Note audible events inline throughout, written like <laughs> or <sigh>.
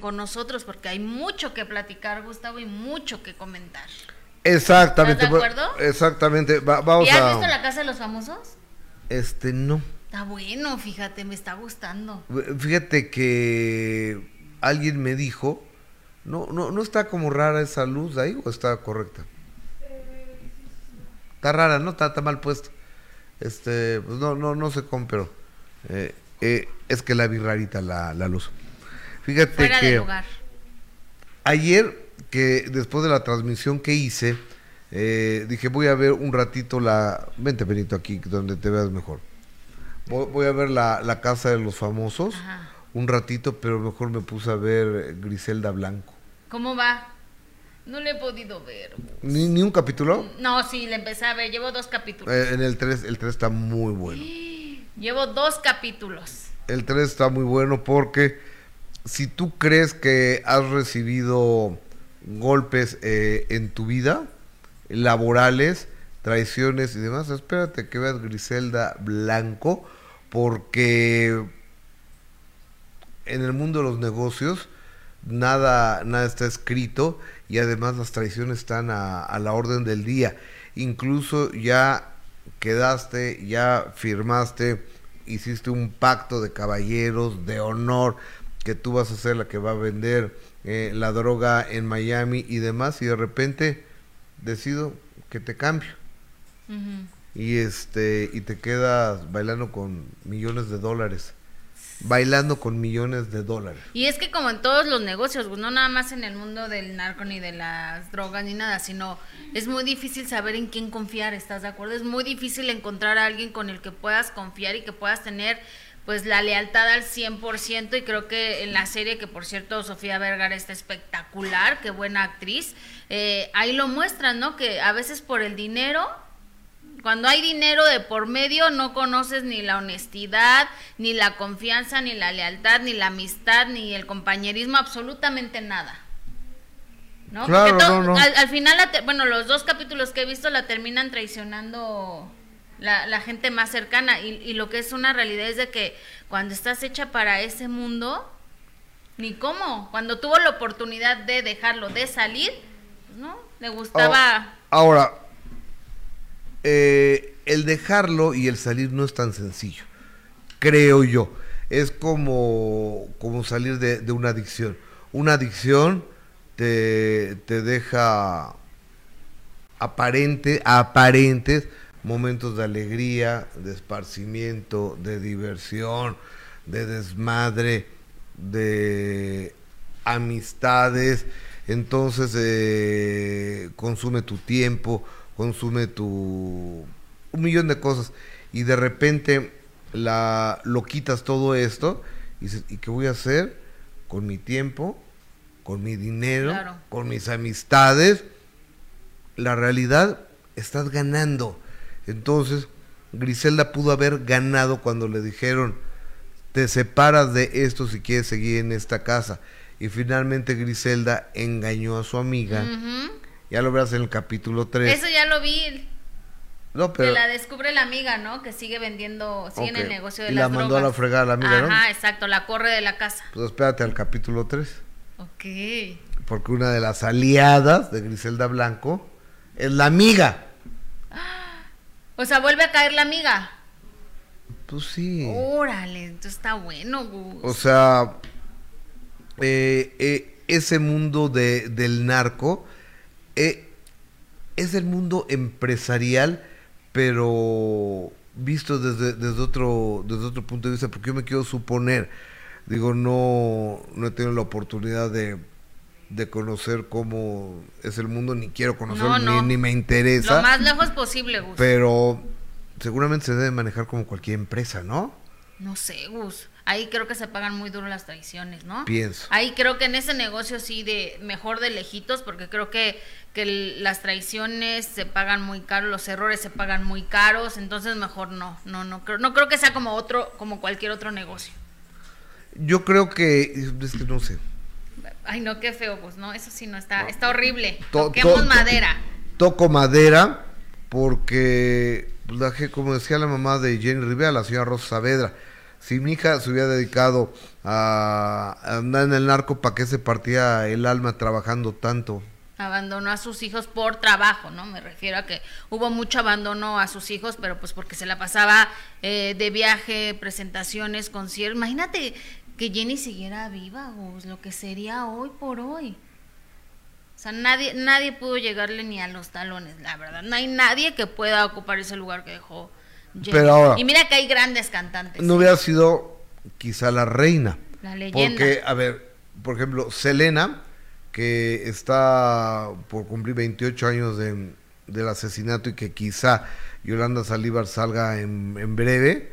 con nosotros porque hay mucho que platicar, Gustavo, y mucho que comentar. Exactamente. ¿Estás de acuerdo? Exactamente. Va- vamos ¿Y has a. visto la casa de los famosos? Este, no. Está bueno, fíjate, me está gustando. Fíjate que alguien me dijo, no, no, no está como rara esa luz ahí o está correcta. Está rara, ¿no? Está, está mal puesto. Este, pues no, no, no sé cómo, pero eh, eh, es que la vi rarita la, la luz. Fíjate Fuera que de lugar. ayer que después de la transmisión que hice, eh, dije voy a ver un ratito la, vente Benito aquí donde te veas mejor. Voy, voy a ver la, la casa de los famosos Ajá. un ratito, pero mejor me puse a ver Griselda Blanco. ¿Cómo va? No le he podido ver. Ni, ni un capítulo. No, sí, le empecé a ver. Llevo dos capítulos. Eh, en el 3, el 3 está muy bueno. <gasps> Llevo dos capítulos. El 3 está muy bueno porque si tú crees que has recibido golpes eh, en tu vida, laborales, traiciones y demás, espérate que veas Griselda Blanco, porque en el mundo de los negocios nada, nada está escrito y además las traiciones están a, a la orden del día. Incluso ya quedaste, ya firmaste, hiciste un pacto de caballeros, de honor, que tú vas a ser la que va a vender eh, la droga en Miami y demás, y de repente decido que te cambio. Y este, y te quedas bailando con millones de dólares. Bailando con millones de dólares. Y es que como en todos los negocios, no nada más en el mundo del narco ni de las drogas ni nada, sino es muy difícil saber en quién confiar, ¿estás de acuerdo? Es muy difícil encontrar a alguien con el que puedas confiar y que puedas tener pues la lealtad al 100% y creo que en la serie que por cierto Sofía Vergara está espectacular, qué buena actriz, eh, ahí lo muestran, ¿no? Que a veces por el dinero cuando hay dinero de por medio, no conoces ni la honestidad, ni la confianza, ni la lealtad, ni la amistad, ni el compañerismo, absolutamente nada. ¿No? Claro, Porque no, no. Al, al final, la te- bueno, los dos capítulos que he visto la terminan traicionando la, gente más cercana. Y, lo que es una realidad es de que cuando estás hecha para ese mundo, ni cómo. Cuando tuvo la oportunidad de dejarlo, de salir, ¿no? Le gustaba. Ahora, eh, el dejarlo y el salir no es tan sencillo, creo yo. Es como, como salir de, de una adicción. Una adicción te, te deja aparente, aparentes momentos de alegría, de esparcimiento, de diversión, de desmadre, de amistades. Entonces eh, consume tu tiempo, consume tu un millón de cosas y de repente la lo quitas todo esto y dices, ¿y qué voy a hacer con mi tiempo, con mi dinero, Claro. con mis amistades? La realidad estás ganando. Entonces, Griselda pudo haber ganado cuando le dijeron, te separas de esto si quieres seguir en esta casa. Y finalmente Griselda engañó a su amiga. Ujú. Ya lo verás en el capítulo 3. Eso ya lo vi. no, Que pero la descubre la amiga, ¿no? Que sigue vendiendo, sigue en el negocio de Y las la mandó a drogas. la fregada la amiga, ¿no? Ajá, exacto, la corre de la casa. pues espérate al capítulo 3. Ok. Porque una de las aliadas de Griselda Blanco es la amiga. O sea, vuelve a caer la amiga. Pues sí. Órale, entonces está bueno, Gus. O sea, eh, eh, ese mundo de, del narco eh, es el mundo empresarial, pero visto desde, desde, otro, desde otro punto de vista, porque yo me quiero suponer, digo, no, no he tenido la oportunidad de, de conocer cómo es el mundo, ni quiero No, no. Ni, ni me interesa, Lo más lejos posible, Gus. pero seguramente se debe manejar como cualquier empresa, ¿no? No sé, Gus. Ahí creo que se pagan muy duro las traiciones, ¿no? Pienso. Ahí creo que en ese negocio sí de mejor de lejitos, porque creo que, que las traiciones se pagan muy caros, los errores se pagan muy caros, entonces mejor no, no, no creo, no creo que sea como otro, como cualquier otro negocio. Yo creo que, es que no sé, Ay no, qué feo, pues no, eso sí no está, No. está horrible. To- Toquemos to- madera. toco madera porque, pues, como decía la mamá de Jenny Rivera, la señora Rosa Saavedra, si mi hija se hubiera dedicado a andar en el narco, ¿para qué se partía el alma trabajando tanto? abandonó a sus hijos por trabajo, ¿no? Me refiero a que hubo mucho abandono a sus hijos, pero pues porque se la pasaba eh, de viaje, presentaciones, conciertos. Imagínate que Jenny siguiera viva, o lo que sería hoy por hoy. O sea, nadie, nadie pudo llegarle ni a los talones, la verdad. No hay nadie que pueda ocupar ese lugar que dejó Jenny. Pero ahora- y mira que hay grandes cantantes. No hubiera sido quizá la reina. La leyenda. Porque, a ver, por ejemplo, Selena, que está por cumplir 28 años de, del asesinato y que quizá Yolanda Salívar salga en, en breve,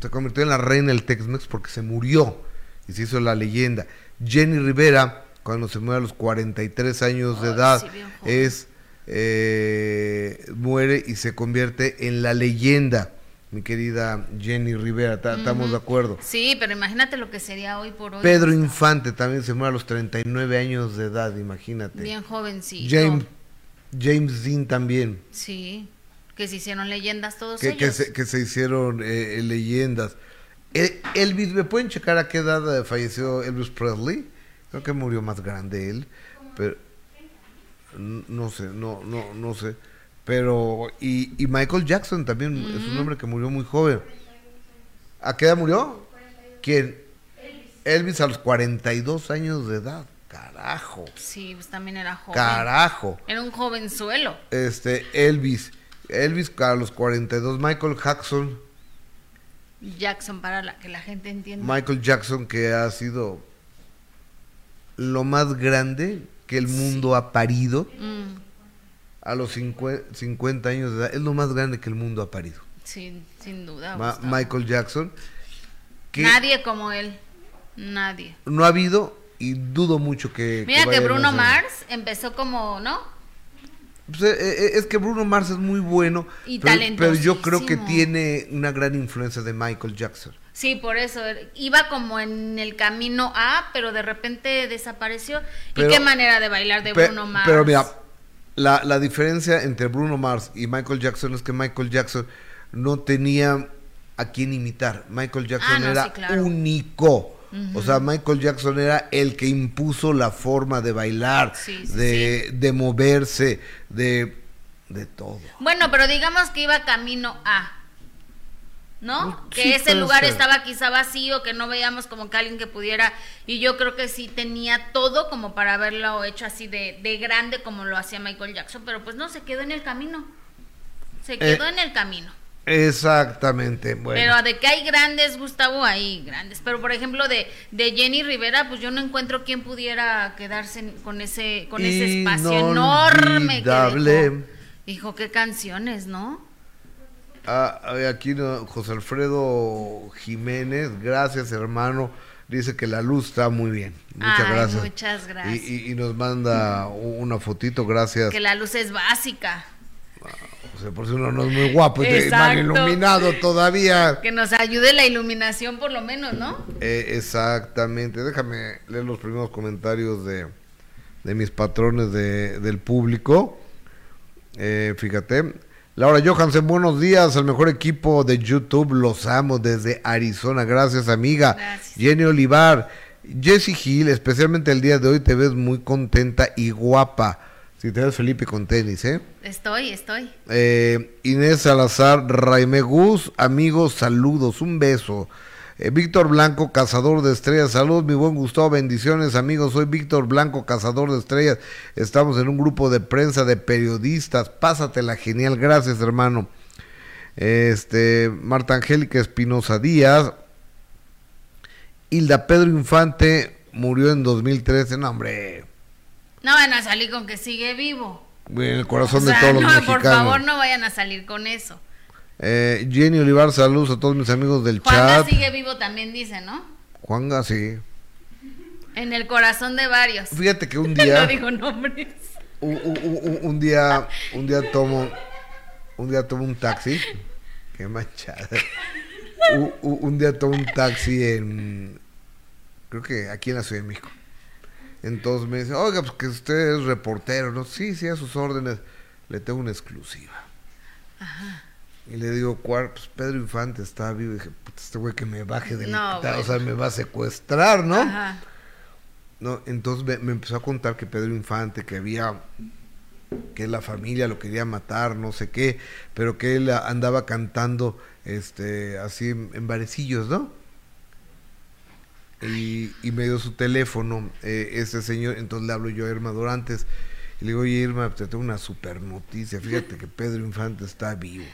se convirtió en la reina del Tex-Mex porque se murió y se hizo la leyenda. Jenny Rivera, cuando se muere a los 43 años de edad, sí, joven. es eh, muere y se convierte en la leyenda. Mi querida Jenny Rivera, ¿ta- ¿estamos de acuerdo? Sí, pero imagínate lo que sería hoy por hoy. Pedro Infante también se muere a los 39 años de edad, imagínate. Bien jovencito. James, James Dean también, Sí, que se hicieron leyendas todos que, que ellos. se, que se hicieron eh, eh, leyendas. El- Elvis, ¿me pueden checar a qué edad eh, falleció Elvis Presley? Creo que murió más grande él, pero no sé, no, no, no sé. Pero, y, y Michael Jackson también es un hombre que murió muy joven. ¿A qué edad murió? ¿Quién? Elvis a los 42 años de edad. Carajo. Sí, pues también era joven. Carajo. Era un jovenzuelo. Este, Elvis. Elvis a los 42. Michael Jackson. Jackson, para la, que la gente entienda. Michael Jackson que ha sido lo más grande que el mundo ha parido Mm, a los 50, 50 años de edad. Es lo más grande que el mundo ha parido. sí, sin duda. Ma- Gustavo. Michael Jackson. Que Nadie como él. Nadie. no ha habido y dudo mucho que... Mira que, a Bruno. Mars empezó como, ¿no? Pues, eh, eh, es que Bruno Mars es muy bueno, Y pero, pero yo creo que tiene una gran influencia de Michael Jackson. Sí, por eso. Iba como en el camino A, pero de repente desapareció. Pero- ¿Y qué manera de bailar de Pe- Bruno Mars? Pero mira, la, la diferencia entre Bruno Mars y Michael Jackson es que Michael Jackson no tenía a quién imitar. Michael Jackson Ah, no, era sí, claro. único. O sea, Michael Jackson era el que impuso la forma de bailar, Sí, sí, de, de moverse, de, de todo. Bueno, pero digamos que iba camino A. ¿No? Sí, que ese lugar ser. estaba quizá vacío, que no veíamos como que alguien que pudiera. Y yo creo que sí tenía todo como para haberlo hecho así de, de grande como lo hacía Michael Jackson, pero pues no, se quedó en el camino. Se quedó en el camino. Exactamente. Bueno. Pero de que hay grandes, Gustavo, hay grandes. Pero por ejemplo, de, de Jenny Rivera, pues yo no encuentro quién pudiera quedarse con ese, con ese espacio enorme que. Dijo, qué canciones, ¿no? Ah, ah, aquí no, José Alfredo Jiménez, gracias hermano, dice que la luz está muy bien. Muchas Ay, gracias. muchas gracias. Y, y- y nos manda una fotito, gracias. Que la luz es básica. Sea, por si uno no es muy guapo y te- mal iluminado todavía. Que nos ayude la iluminación por lo menos, ¿no? Eh, exactamente. Déjame leer los primeros comentarios de, de mis patrones de- del público. Eh, fíjate. Laura Johansen, buenos días al mejor equipo de YouTube. Los amo desde Arizona. Gracias, amiga. Gracias. Jenny Olivar. Jessie Gil, especialmente el día de hoy te ves muy contenta y guapa. Si te ves Felipe con tenis, ¿eh? Estoy, estoy. Eh, Inés Salazar, Raime Gus, amigos, saludos, un beso. Eh, Víctor Blanco, cazador de estrellas, saludos, mi buen Gustavo, bendiciones, amigos. Soy Víctor Blanco, cazador de estrellas. Estamos en un grupo de prensa de periodistas. Pásatela genial, gracias, hermano. Este, Marta Angélica Espinosa Díaz. Hilda Pedro Infante murió en 2013. No, hombre, No van a salir con que sigue vivo. en el corazón O sea, de todos los no, mexicanos. por favor, no vayan a salir con eso. Eh, Jenny Olivar, saludos a todos mis amigos del Juanga chat. sigue vivo también, dice, ¿no? Juanga, sí. En el corazón de varios. Fíjate que un <laughs> no día, digo nombres. un, un- un- un día, un día tomo, un día tomo un taxi. Qué manchada. Un- un día tomo un taxi en, creo que aquí en la Ciudad de México. Entonces me dice, oiga, pues que usted es reportero, ¿no? Sí, sí, a sus órdenes. Le tengo una exclusiva. Y le digo, ¿cuál? Pues Pedro Infante está vivo. Y dije, puta, este güey que me baje del No, o sea, me va a secuestrar, ¿no? Ajá. No, entonces me, me empezó a contar que Pedro Infante, que había, que la familia lo quería matar, no sé qué, pero que él andaba cantando, este, así en, en barecillos, ¿no? Y, y me dio su teléfono, eh, ese señor, entonces le hablo yo a Irma Dorantes, y le digo, oye Irma, te tengo una super noticia, fíjate que Pedro Infante está vivo.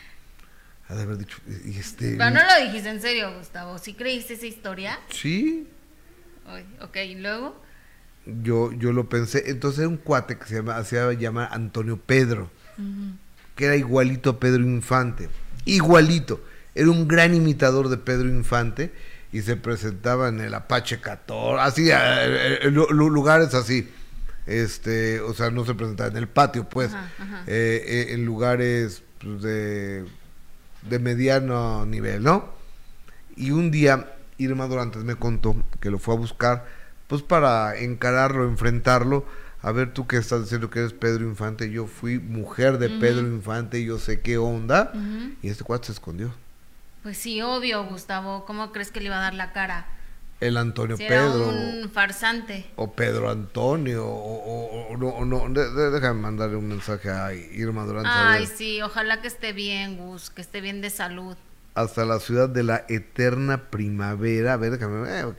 Ha de haber dicho, y este... Pero no lo dijiste en serio, Gustavo. ¿Sí creíste esa historia? Sí, ok, y luego. yo, yo lo pensé. Entonces era un cuate que se llama, hacía llamar Antonio Pedro, que era igualito a Pedro Infante. Igualito. Era un gran imitador de Pedro Infante y se presentaba en el Apache 14, así, eh, eh, eh, lu- lu- lugares así. Este, o sea, no se presentaba en el patio, pues, Ajá, ajá. eh, en lugares pues, de, de mediano nivel, ¿no? Y un día Irma Dorantes me contó que lo fue a buscar, pues para encararlo, enfrentarlo. A ver, tú que estás diciendo que eres Pedro Infante, yo fui mujer de Pedro Infante, yo sé qué onda. Ujú. Y este cuate se escondió. Pues sí, obvio, Gustavo. ¿Cómo crees que le iba a dar la cara? El Antonio Si era Pedro, un farsante. o Pedro Antonio, o, o- o no, o no. de- de- déjame mandarle un mensaje a Irma a Ay, sí, ojalá que esté bien, Gus, que esté bien de salud. Hasta la ciudad de la eterna primavera. A ver, déjame. eh,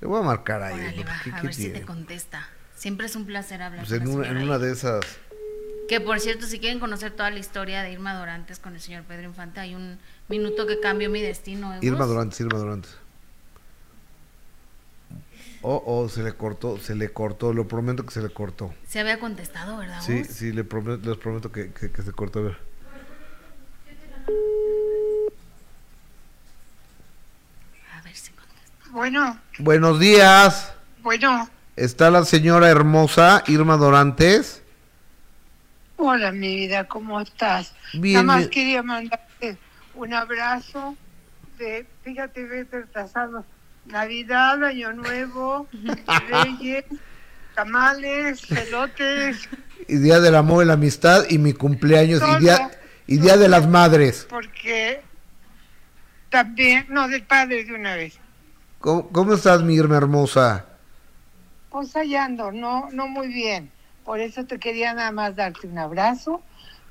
le voy a marcar ahí. Órale, va, ¿Qué- a qué ver si te contesta. Siempre es un placer hablar Pues en una, en de esas. Que por cierto, si quieren conocer toda la historia de Irma Dorantes con el señor Pedro Infante, hay un minuto que cambió mi destino. ¿eh, Irma? Dorantes, Irma Dorantes. Oh, oh, se le cortó, se le cortó, lo prometo que se le cortó. Se había contestado, ¿verdad? Sí, sí, le prometo, les prometo que, que- que se cortó. A ver. A ver si contesta. Bueno, Buenos días. bueno, ¿Está la señora hermosa Irma Dorantes? Hola mi vida, ¿cómo estás? Bien, Nada más bien. quería mandarte un abrazo de, fíjate, ves retrasado, Navidad, Año Nuevo, <laughs> Reyes, tamales, pelotes, Y Día del Amor y la Amistad y mi cumpleaños Todo. y día, y día de las Madres. porque también, no, del padre de una vez. ¿Cómo, cómo estás, mi hermosa? Pues allá ando, no, no muy bien. Por eso te quería nada más darte un abrazo,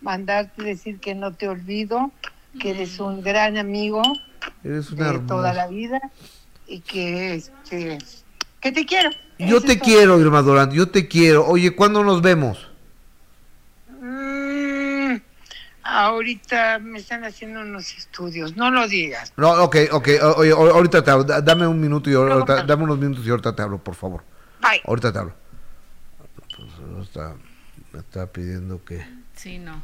mandarte decir que no te olvido, que eres un gran amigo Eres una de toda la vida y que este que te quiero. Yo Eso te quiero, Irma Dorantes, yo te quiero. Oye, ¿cuándo nos vemos? Mm, ahorita me están haciendo unos estudios, no lo digas. No, ok, ok, oye, o- ahorita te hablo, da- dame un minuto y ahorita, dame unos minutos y ahorita te hablo, por favor. Bye. Ahorita te hablo. Está, me está pidiendo que, Sí, no.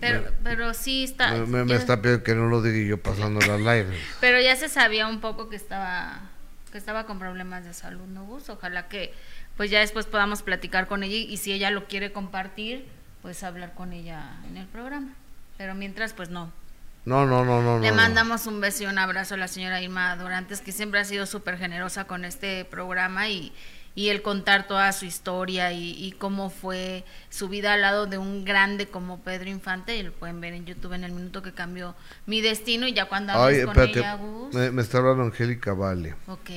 Pero, pero sí está. me, me- está pidiendo que no lo diga yo pasando las <laughs> live. Pero ya se sabía un poco que estaba que estaba con problemas de salud, ¿no, Gus? Ojalá que pues ya después podamos platicar con ella y, si ella lo quiere compartir, pues hablar con ella en el programa. Pero mientras, pues no. No, no, no, no. Le no. mandamos un beso y un abrazo a la señora Irma Dorantes, que siempre ha sido súper generosa con este programa y, y el contar toda su historia y, y cómo fue su vida al lado de un grande como Pedro Infante. Y lo pueden ver en YouTube en el minuto que cambió mi destino y ya cuando hables Ay, con espérate, ella, Gus. me, me está hablando Angélica Vale. Ok.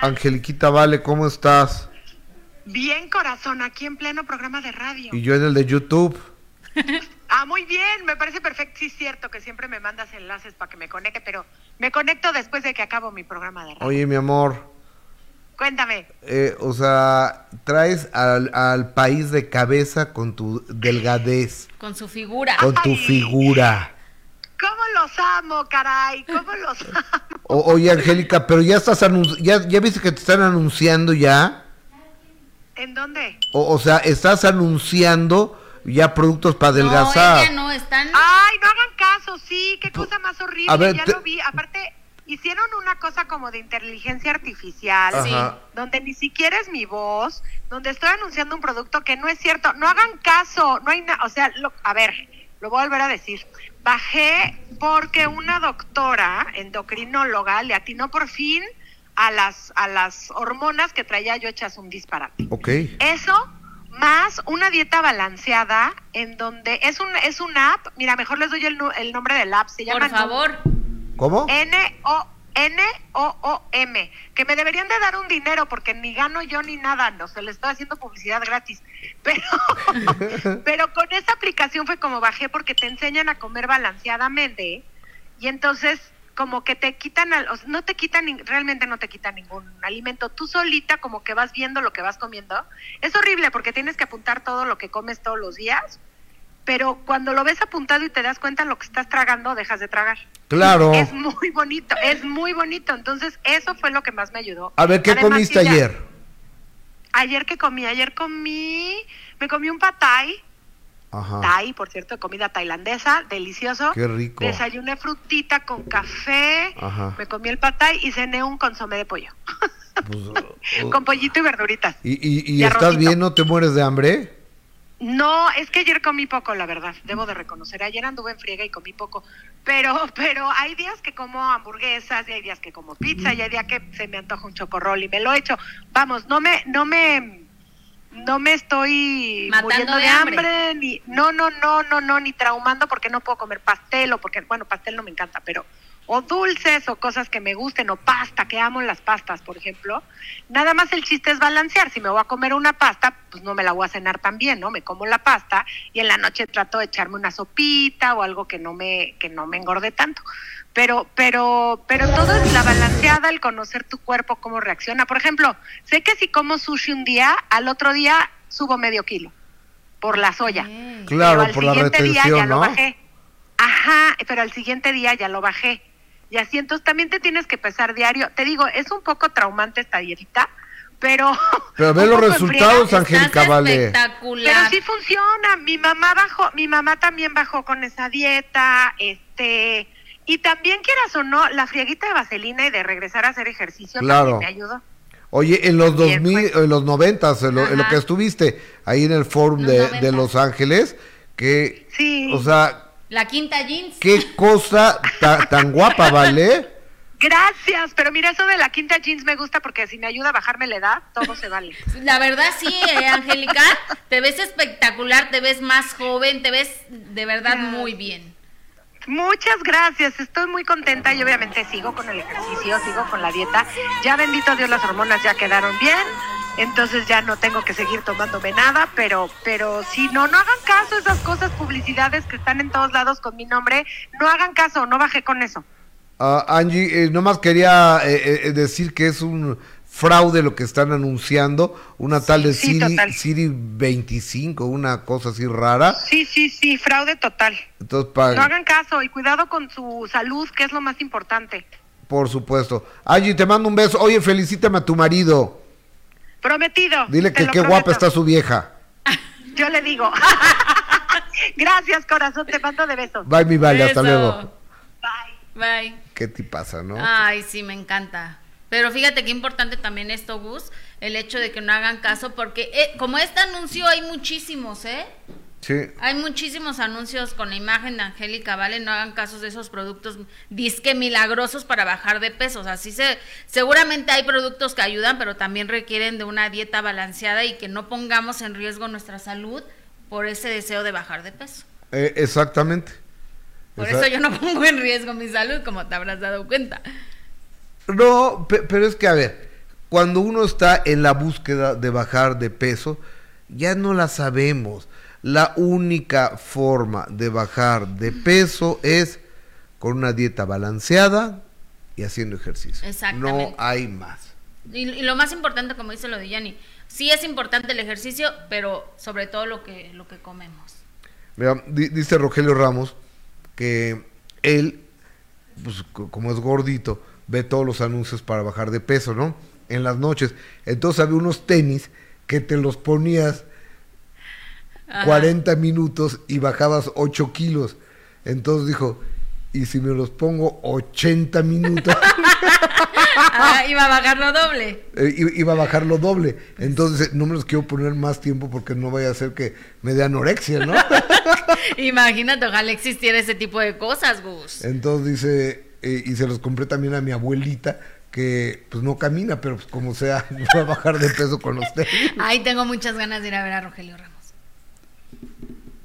Angeliquita Vale, ¿cómo estás? Bien, corazón, aquí en pleno programa de radio. Y yo en el de YouTube. <laughs> Ah, muy bien, me parece perfecto. Sí, es cierto que siempre me mandas enlaces para que me conecte, pero me conecto después de que acabo mi programa de radio. Oye, mi amor, Cuéntame. eh, o sea, traes al, al país de cabeza con tu delgadez, Con su figura. con tu Ay. figura. ¿Cómo los amo, caray? ¿Cómo los <laughs> amo? O- oye, Angélica, pero ya estás anun- ya, ya viste que te están anunciando ya. ¿En dónde? O, o sea, estás anunciando ya productos para No, adelgazar. ella no, están... Ay, no hagan caso, sí, qué cosa más horrible. a ver, ya te- lo vi. Aparte, hicieron una cosa como de inteligencia artificial, donde ni siquiera es mi voz, donde estoy anunciando un producto que no es cierto. No hagan caso, no hay nada. O sea, lo- a ver, lo voy a volver a decir. Bajé porque una doctora endocrinóloga le atinó por fin a las, a las hormonas que traía yo hechas un disparate. Ok. Eso más una dieta balanceada en donde es un es una app, mira, mejor les doy el, el nombre del app, se llama Por favor. ¿Cómo? N O N O O M, que me deberían de dar un dinero porque ni gano yo ni nada, no se le estoy haciendo publicidad gratis. <laughs> Pero pero con esa aplicación fue como bajé porque te enseñan a comer balanceadamente y entonces como que te quitan, al- o sea, no te quitan, realmente no te quitan ningún alimento. Tú solita como que vas viendo lo que vas comiendo. Es horrible porque tienes que apuntar todo lo que comes todos los días, pero cuando lo ves apuntado y te das cuenta lo que estás tragando, dejas de tragar. Claro. Es muy bonito, es muy bonito. Entonces, eso fue lo que más me ayudó. A ver, ¿qué Además comiste ya- ayer? Ayer que comí, ayer comí, me comí un patay, Ajá. Thai, por cierto, comida tailandesa, delicioso. Qué rico. Desayuné frutita con café, Ajá. me comí el patay y cené un consomé de pollo. Pues, uh, <laughs> con pollito y verduritas. ¿Y, y, y y estás bien? ¿No te mueres de hambre? No, es que ayer comí poco, la verdad, debo de reconocer. Ayer anduve en friega y comí poco. Pero, pero hay días que como hamburguesas, y hay días que como pizza, y hay días que se me antoja un chocorrol y me lo he hecho. Vamos, no me, no me, no me estoy Matando muriendo de de, hambre. hambre. ni, no, no, no, no, no, ni traumando porque no puedo comer pastel o porque, bueno, pastel no me encanta, pero o dulces o cosas que me gusten o pasta, que amo las pastas, por ejemplo. Nada más el chiste es balancear. Si me voy a comer una pasta, pues no me la voy a cenar también, ¿no? Me como la pasta y en la noche trato de echarme una sopita o algo que no me que no me engorde tanto. Pero pero pero todo es la balanceada, el conocer tu cuerpo cómo reacciona. Por ejemplo, sé que si como sushi un día, al otro día subo medio kilo por la soya. Claro, Pero al por la siguiente día ya retención, lo bajé. Ajá, pero al siguiente día ya lo bajé. Y así entonces también te tienes que pesar diario. Te digo, es un poco traumante esta dietita, pero... <laughs> Pero ve los resultados. Angélica Vale. espectacular. Pero sí funciona. Mi mamá bajó, mi mamá también bajó con esa dieta, este... Y también quieras o no, la frieguita de vaselina y de regresar a hacer ejercicio Claro. también me ayudó. Oye, en los 2000, pues. en los 90, en lo, en lo que estuviste ahí en el forum Los de, 90. de Los Ángeles, que, Sí. o sea, La quinta jeans. qué cosa ta- tan guapa, ¿vale? <laughs> Gracias, pero mira, eso de la quinta jeans me gusta porque si me ayuda a bajarme la edad, todo se vale. <laughs> La verdad sí, eh, Angélica, te ves espectacular, te ves más joven, te ves de verdad muy bien. Muchas gracias, estoy muy contenta y obviamente sigo con el ejercicio, sigo con la dieta. Ya bendito Dios las hormonas ya quedaron bien, entonces ya no tengo que seguir tomándome nada, pero pero si no, no hagan caso a esas cosas, publicidades que están en todos lados con mi nombre, no hagan caso, no bajé con eso. Ah, Angie, eh, nomás quería eh, eh, decir que es un fraude lo que están anunciando, una tal de sí, Siri. Siri 25, una cosa así rara. Sí, sí, sí, fraude total. Entonces, No hagan caso y cuidado con su salud, que es lo más importante. por supuesto. Angie, te mando un beso. Oye, felicítame a tu marido. Prometido. Dile que qué guapa está su vieja. <laughs> Yo le digo. <laughs> Gracias, corazón, te mando de besos. Bye, mi vale, hasta luego. Bye. Bye. ¿Qué te pasa, no? Ay, sí, me encanta. Pero fíjate qué importante también esto, Gus, el hecho de que no hagan caso, porque eh, como este anuncio hay muchísimos, ¿eh? Sí. Hay muchísimos anuncios con la imagen de Angélica, ¿vale? No hagan caso de esos productos disque milagrosos para bajar de peso. O sea, sí se, seguramente hay productos que ayudan, pero también requieren de una dieta balanceada y que no pongamos en riesgo nuestra salud por ese deseo de bajar de peso. Eh, exactamente. Por Esa- eso yo no <laughs> pongo en riesgo mi salud, como te habrás dado cuenta. No, pe- pero es que, a ver, cuando uno está en la búsqueda de bajar de peso, ya no la sabemos. La única forma de bajar de peso es con una dieta balanceada y haciendo ejercicio. Exactamente. No hay más. Y, y lo más importante, como dice lo de Yanni, sí es importante el ejercicio, pero sobre todo lo que, lo que comemos. Mira, di- dice Rogelio Ramos que él, pues, co- como es gordito, ve todos los anuncios para bajar de peso, ¿no? En las noches. Entonces había unos tenis que te los ponías Ajá. 40 minutos y bajabas 8 kilos. Entonces dijo, ¿y si me los pongo 80 minutos? <laughs> Ah, iba a bajarlo doble. Eh, iba a bajar lo doble. Entonces no me los quiero poner más tiempo porque no vaya a ser que me dé anorexia, ¿no? <laughs> Imagínate, ojalá existiera ese tipo de cosas, Gus. Entonces dice, eh, y se los compré también a mi abuelita, que pues no camina, pero pues como sea, <laughs> va a bajar de peso con usted. Ay, tengo muchas ganas de ir a ver a Rogelio Ramos.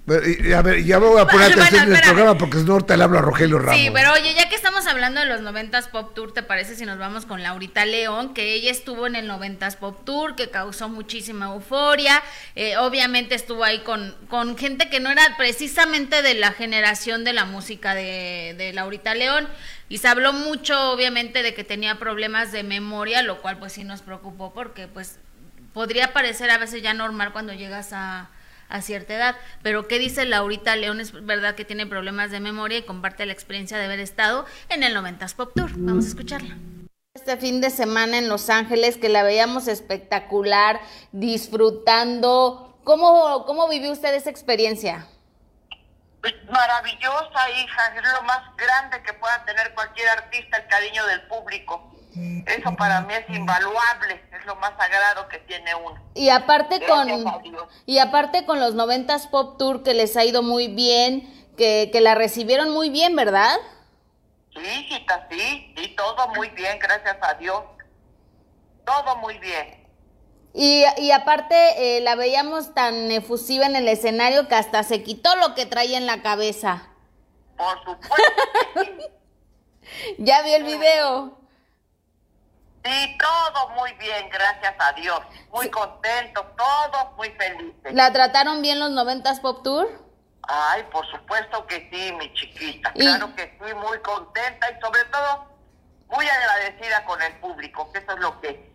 A ver, ya me voy a poner <laughs> atención en el programa porque si no ahorita le hablo a Rogelio Ramos. Sí, pero oye, ya que estamos hablando de los 90s Pop Tour, ¿te parece si nos vamos con Laurita León? Que ella estuvo en el 90s Pop Tour, que causó muchísima euforia. Eh, obviamente estuvo ahí con, con gente que no era precisamente de la generación de la música de, de Laurita León. Y se habló mucho, obviamente, de que tenía problemas de memoria, lo cual pues sí nos preocupó porque pues podría parecer a veces ya normal cuando llegas a a cierta edad. Pero ¿qué dice Laurita León? Es verdad que tiene problemas de memoria y comparte la experiencia de haber estado en el 90s Pop Tour. Vamos a escucharla. Este fin de semana en Los Ángeles, que la veíamos espectacular, disfrutando. ¿Cómo, cómo vivió usted esa experiencia? Maravillosa, hija. Es lo más grande que pueda tener cualquier artista, el cariño del público. Eso para mí es invaluable, es lo más sagrado que tiene uno. Y aparte con y aparte con los noventas Pop Tour que les ha ido muy bien, que, que la recibieron muy bien, ¿verdad? Sí, hijita, sí, y todo muy bien, gracias a Dios. Todo muy bien. Y, y aparte eh, la veíamos tan efusiva en el escenario que hasta se quitó lo que traía en la cabeza. Por supuesto. <laughs> ya vi el video. Sí, todo muy bien, gracias a Dios. Muy contento, todos muy felices. ¿La trataron bien los noventas Pop Tour? Ay, por supuesto que sí, mi chiquita. Claro que sí, muy contenta y sobre todo muy agradecida con el público, que eso es lo que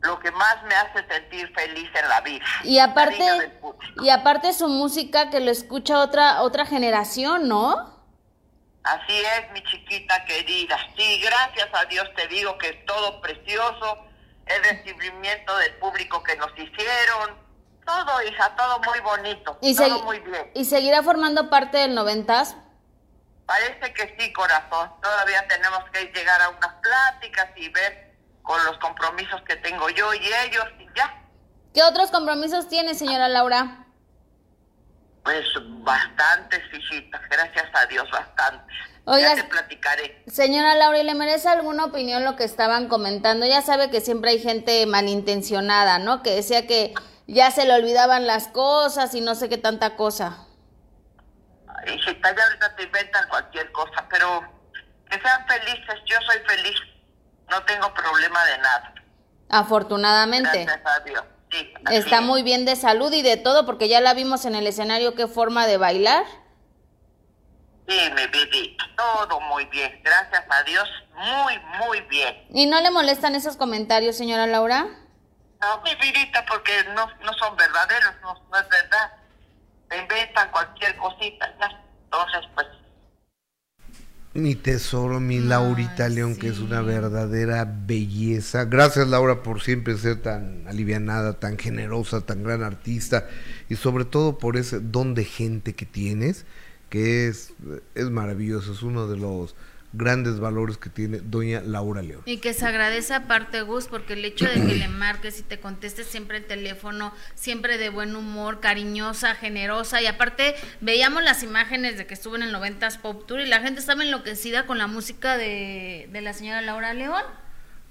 lo que más me hace sentir feliz en la vida. Y aparte y aparte su música que lo escucha otra otra generación, ¿no? Así es, mi chiquita querida. Sí, gracias a Dios te digo que es todo precioso, el recibimiento del público que nos hicieron, todo, hija, todo muy bonito, ¿Y todo muy bien. ¿Y seguirá formando parte del noventas? Parece que sí, corazón. Todavía tenemos que llegar a unas pláticas y ver con los compromisos que tengo yo y ellos y ya. ¿Qué otros compromisos tiene, señora Laura? Pues bastantes, hijita, gracias a Dios, bastantes. ya te platicaré. Señora Laura, ¿y le merece alguna opinión lo que estaban comentando? Ya sabe que siempre hay gente malintencionada, ¿no? Que decía que ya se le olvidaban las cosas y no sé qué tanta cosa. hijita, ya ahorita te inventan cualquier cosa, pero que sean felices, yo soy feliz, no tengo problema de nada. Afortunadamente. Gracias a Dios. Está muy bien de salud y de todo, porque ya la vimos en el escenario, qué forma de bailar. Sí, mi vida, todo muy bien, gracias a Dios, muy, muy bien. ¿Y no le molestan esos comentarios, señora Laura? No, mi vidita, porque no, no son verdaderos, no, no es verdad. Se inventan cualquier cosita, ya. Mi tesoro, mi Laurita León, que es una verdadera belleza. Gracias Laura por siempre ser tan alivianada, tan generosa, tan gran artista y sobre todo por ese don de gente que tienes, que es, es maravilloso, es uno de los grandes valores que tiene doña Laura León. Y que se agradece aparte, Gus, porque el hecho de que le marques y te contestes siempre el teléfono, siempre de buen humor, cariñosa, generosa, y aparte veíamos las imágenes de que estuvo en el 90s Pop Tour y la gente estaba enloquecida con la música de, de la señora Laura León.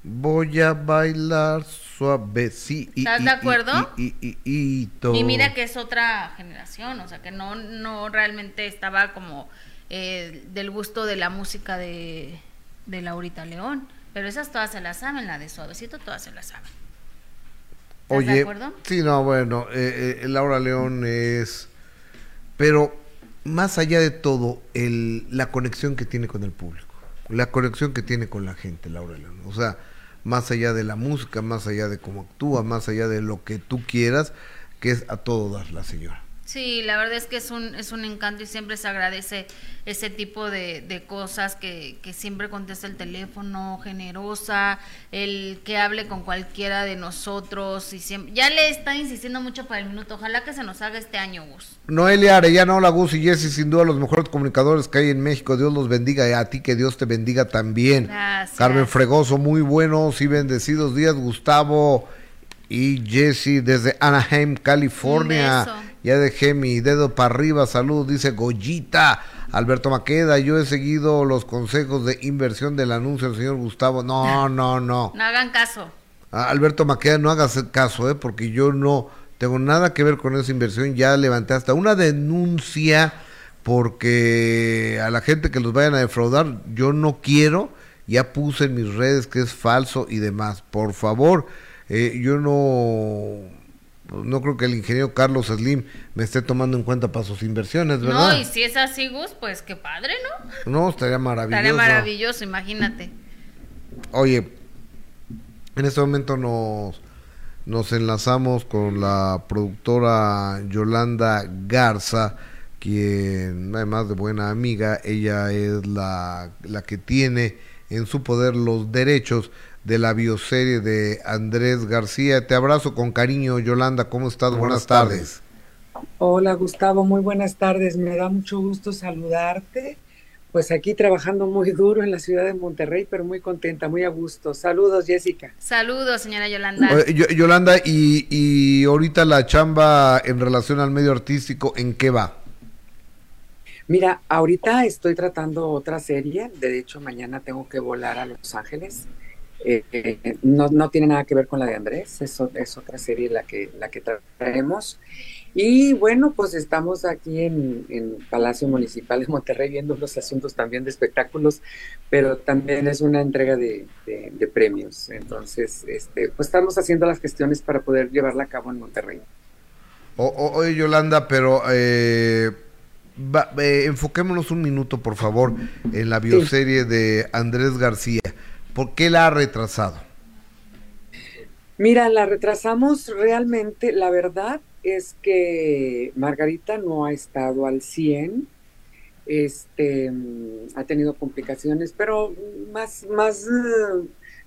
Voy a bailar suave, sí. ¿Estás de acuerdo? Y, y, y, y, mira que es otra generación, o sea, que no, no realmente estaba como eh, del gusto de la música de, de Laurita León. Pero esas todas se las saben, la de Suavecito todas se las saben. Oye, de acuerdo? Sí, no, bueno, eh, eh, Laura León es... Pero más allá de todo, el, la conexión que tiene con el público, la conexión que tiene con la gente, Laura León. O sea, más allá de la música, más allá de cómo actúa, más allá de lo que tú quieras, que es a todo dar la señora. Sí, la verdad es que es un, es un encanto y siempre se agradece ese tipo de, de cosas, que, que, siempre contesta el teléfono, generosa, el que hable con cualquiera de nosotros y siempre, ya le está insistiendo mucho para el minuto, ojalá que se nos haga este año, Gus. Noelia Arellano, hola Gus y Jessy, sin duda los mejores comunicadores que hay en México, Dios los bendiga y a ti que Dios te bendiga también. Gracias. Carmen Fregoso, muy buenos y bendecidos días, Gustavo y Jessy desde Anaheim, California. Ya dejé mi dedo para arriba, salud, dice Goyita. Alberto Maqueda, yo he seguido los consejos de inversión del anuncio del señor Gustavo. No, <laughs> no, no. No hagan caso. Ah, Alberto Maqueda, no hagas caso, ¿eh? porque yo no tengo nada que ver con esa inversión. Ya levanté hasta una denuncia porque a la gente que los vayan a defraudar, yo no quiero. Ya puse en mis redes que es falso y demás. Por favor, eh, yo no no creo que el ingeniero Carlos Slim me esté tomando en cuenta para sus inversiones, ¿verdad? No, y si es así, Gus, pues qué padre, ¿no? No, estaría maravilloso. Estaría maravilloso, imagínate. Oye, en este momento nos, nos enlazamos con la productora Yolanda Garza, quien además de buena amiga, ella es la, la que tiene en su poder los derechos de la bioserie de Andrés García. Te abrazo con cariño, Yolanda. ¿Cómo estás? Buenas, tardes. Hola, Gustavo. Muy buenas tardes. Me da mucho gusto saludarte. Pues aquí trabajando muy duro en la ciudad de Monterrey, pero muy contenta, muy a gusto. Saludos, Jessica. Saludos, señora Yolanda. Yolanda, y, y ahorita la chamba en relación al medio artístico, ¿en qué va? Mira, ahorita estoy tratando otra serie. De hecho, mañana tengo que volar a Los Ángeles eh, no, no, tiene nada que ver con la de Andrés, es, es otra serie la que, la que traemos. Y bueno, pues estamos aquí en, en, Palacio Municipal de Monterrey viendo los asuntos también de espectáculos, pero también es una entrega de, de, premios. Entonces, este, pues estamos haciendo las gestiones para poder llevarla a cabo en Monterrey. oye, Yolanda, pero eh, eh, enfoquémonos un minuto, por favor, en la bioserie de Andrés García. ¿Por qué la ha retrasado? Mira, la retrasamos realmente, la verdad es que Margarita no ha estado al 100, este, ha tenido complicaciones, pero más, más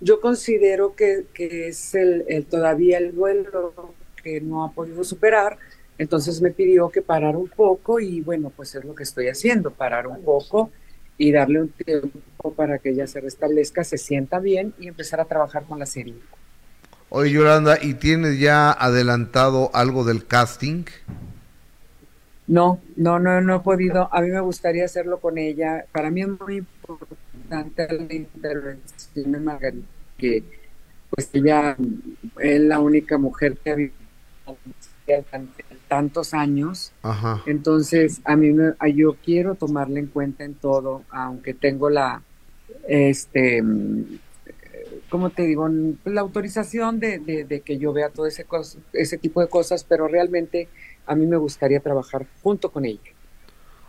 yo considero que, es el, todavía el duelo que no ha podido superar, entonces me pidió que parara un poco y bueno, pues es lo que estoy haciendo, parar un poco y darle un tiempo para que ella se restablezca, se sienta bien y empezar a trabajar con la serie. Oye, Yolanda, ¿y tienes ya adelantado algo del casting? No, no, no, no he podido. A mí me gustaría hacerlo con ella. Para mí es muy importante la intervención de Margarita, que pues ella es la única mujer que ha vivido tantos años. Entonces, a mí me, yo quiero tomarla en cuenta en todo, aunque tengo la, este, ¿cómo te digo? La autorización de, de, que yo vea todo ese, ese tipo de cosas, pero realmente a mí me gustaría trabajar junto con ella.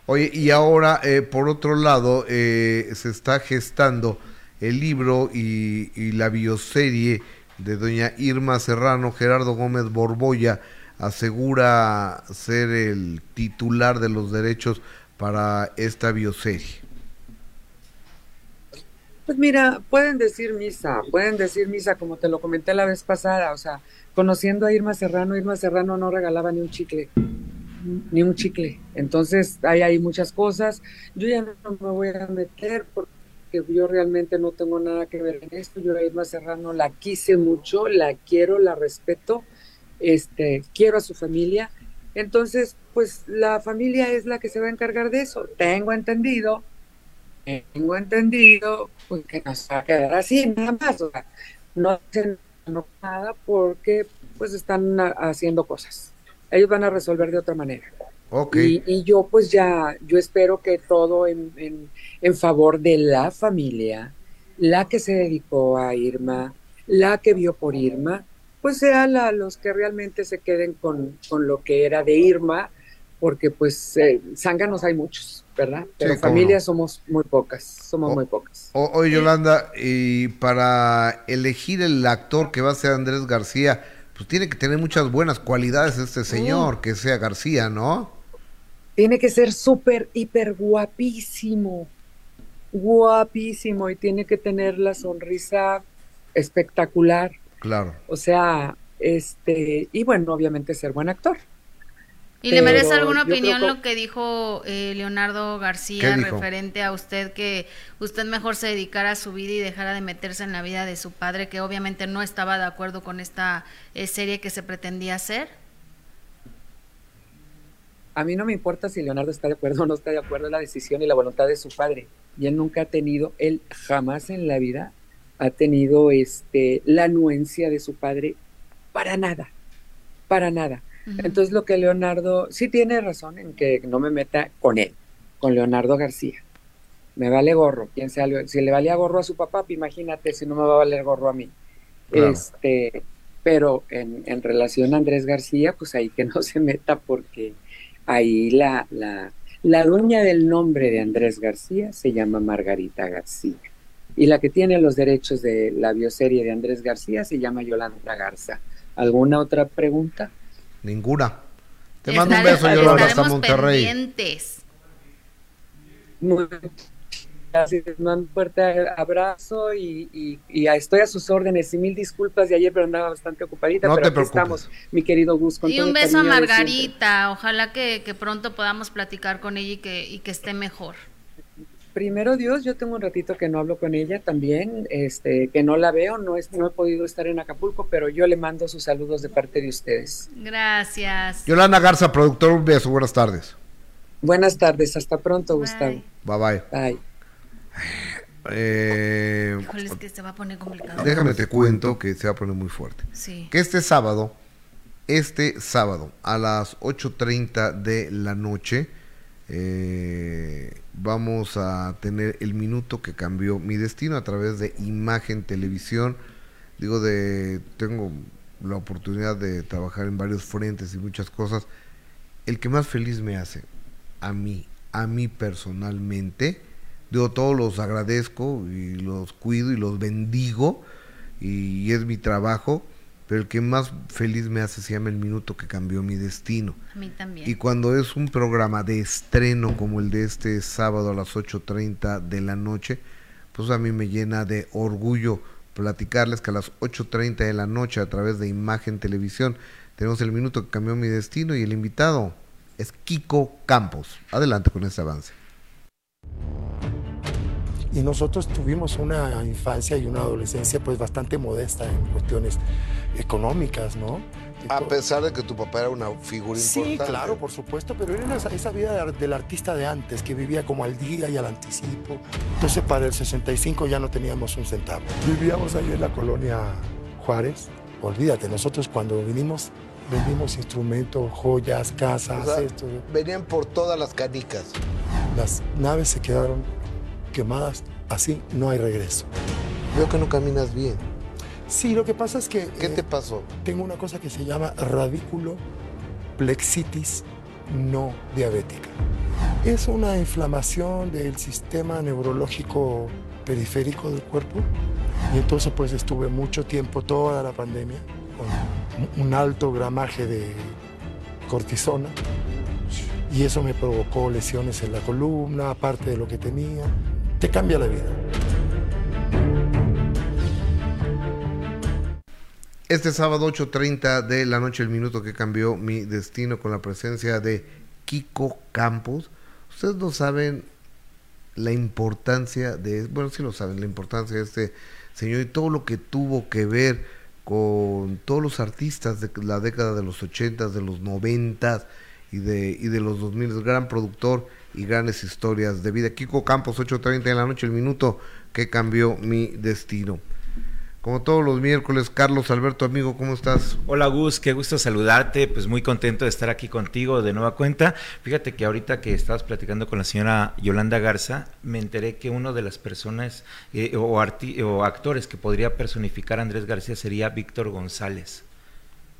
Oye, y ahora, eh, por otro lado, eh, se está gestando el libro y, y la bioserie de doña Irma Serrano, Gerardo Gómez Borboya, asegura ser el titular de los derechos para esta bioserie? Pues mira, pueden decir misa, pueden decir misa como te lo comenté la vez pasada, o sea, conociendo a Irma Serrano, Irma Serrano no regalaba ni un chicle, ni un chicle. Entonces, hay, hay muchas cosas. Yo ya no me voy a meter porque yo realmente no tengo nada que ver en esto. Yo a Irma Serrano la quise mucho, la quiero, la respeto este, quiero a su familia. Entonces, pues la familia es la que se va a encargar de eso. Tengo entendido, tengo entendido, pues que no se va a quedar así, nada más. O sea, no hacen nada porque pues están haciendo cosas. Ellos van a resolver de otra manera. Okay. Y, yo pues ya, yo espero que todo en, en favor de la familia, la que se dedicó a Irma, la que vio por Irma, pues sean los que realmente se queden con, lo que era de Irma, porque pues eh, zánganos hay muchos, ¿verdad? Pero familias somos muy pocas, somos muy pocas. Oye, Yolanda, y para elegir el actor que va a ser Andrés García, pues tiene que tener muchas buenas cualidades este señor, que sea García, ¿no? Tiene que ser súper, hiper guapísimo, guapísimo, y tiene que tener la sonrisa espectacular. Claro. O sea, este, y bueno, obviamente ser buen actor. ¿Y le merece alguna opinión lo que dijo eh, Leonardo García referente a usted que usted mejor se dedicara a su vida y dejara de meterse en la vida de su padre, que obviamente no estaba de acuerdo con esta eh, serie que se pretendía hacer? a mí no me importa si Leonardo está de acuerdo o no está de acuerdo en la decisión y la voluntad de su padre. Y él nunca ha tenido, él jamás en la vida ha tenido este, la anuencia de su padre para nada, para nada. Entonces lo que Leonardo, sí tiene razón en que no me meta con él, con Leonardo García. Me vale gorro, quien sea, si le valía gorro a su papá, pues imagínate si no me va a valer gorro a mí. Este, pero en, en relación a Andrés García, pues ahí que <laughs> no se meta porque ahí la, la, la dueña del nombre de Andrés García se llama Margarita García. Y la que tiene los derechos de la bioserie de Andrés García se llama Yolanda Garza. ¿Alguna otra pregunta? Ninguna. Te mando un beso, Yolanda, hasta Monterrey. Pendientes. Muy Gracias, un fuerte abrazo y, estoy a sus órdenes y mil disculpas de ayer, pero andaba bastante ocupadita. No pero te aquí estamos, mi querido Gus. y un beso a Margarita, ojalá que, pronto podamos platicar con ella y que, y que esté mejor. Primero Dios, yo tengo un ratito que no hablo con ella también, este, que no la veo, no, es, no he podido estar en Acapulco, pero yo le mando sus saludos de parte de ustedes. Gracias. Yolanda Garza, productor, un beso, buenas tardes. Buenas tardes, hasta pronto, Gustavo. Bye bye. Bye. Eh, es que se va a poner complicado. Déjame te cuento que se va a poner muy fuerte. Sí. Que este sábado, este sábado a las 8.30 de la noche, eh, vamos a tener el minuto que cambió mi destino a través de Imagen Televisión. Digo, de tengo la oportunidad de trabajar en varios frentes y muchas cosas. El que más feliz me hace, a mí, a mí personalmente, Digo, todos los agradezco y los cuido y los bendigo y, es mi trabajo, pero el que más feliz me hace se llama El Minuto que cambió mi destino. A mí también. Y cuando es un programa de estreno como el de este sábado a las 8.30 de la noche, pues a mí me llena de orgullo platicarles que a las 8.30 de la noche a través de Imagen Televisión tenemos El Minuto que cambió mi destino y el invitado es Kiko Campos. Adelante con este avance y nosotros tuvimos una infancia y una adolescencia pues bastante modesta en cuestiones económicas, ¿no? A pesar de que tu papá era una figura importante. Sí, claro, por supuesto, pero era esa, esa, vida del artista de antes, que vivía como al día y al anticipo. Entonces para el 65 ya no teníamos un centavo. Vivíamos ahí en la colonia Juárez. Olvídate, nosotros cuando vinimos vendimos instrumentos, joyas, casas, esto. Venían por todas las canicas. Las naves se quedaron quemadas, así no hay regreso. Veo que no caminas bien. Sí, lo que pasa es que... ¿Qué te eh, pasó? Tengo una cosa que se llama radículo plexitis no diabética. Es una inflamación del sistema neurológico periférico del cuerpo y entonces pues estuve mucho tiempo, toda la pandemia, con un alto gramaje de cortisona y eso me provocó lesiones en la columna, aparte de lo que tenía te cambia la vida. Este sábado 8.30 de la noche, el minuto que cambió mi destino con la presencia de Kiko Campos. Ustedes no saben la importancia de, bueno, sí lo saben, la importancia de este señor y todo lo que tuvo que ver con todos los artistas de la década de los 80, de los 90 y de, y de los 2000, gran productor y grandes historias de vida. Kiko Campos, 8.30 de la noche, el minuto que cambió mi destino. Como todos los miércoles, Carlos Alberto, amigo, ¿cómo estás? Hola Gus, qué gusto saludarte, pues muy contento de estar aquí contigo de nueva cuenta. Fíjate que ahorita que estabas platicando con la señora Yolanda Garza, me enteré que uno de las personas eh, o, o actores que podría personificar a Andrés García sería Víctor González.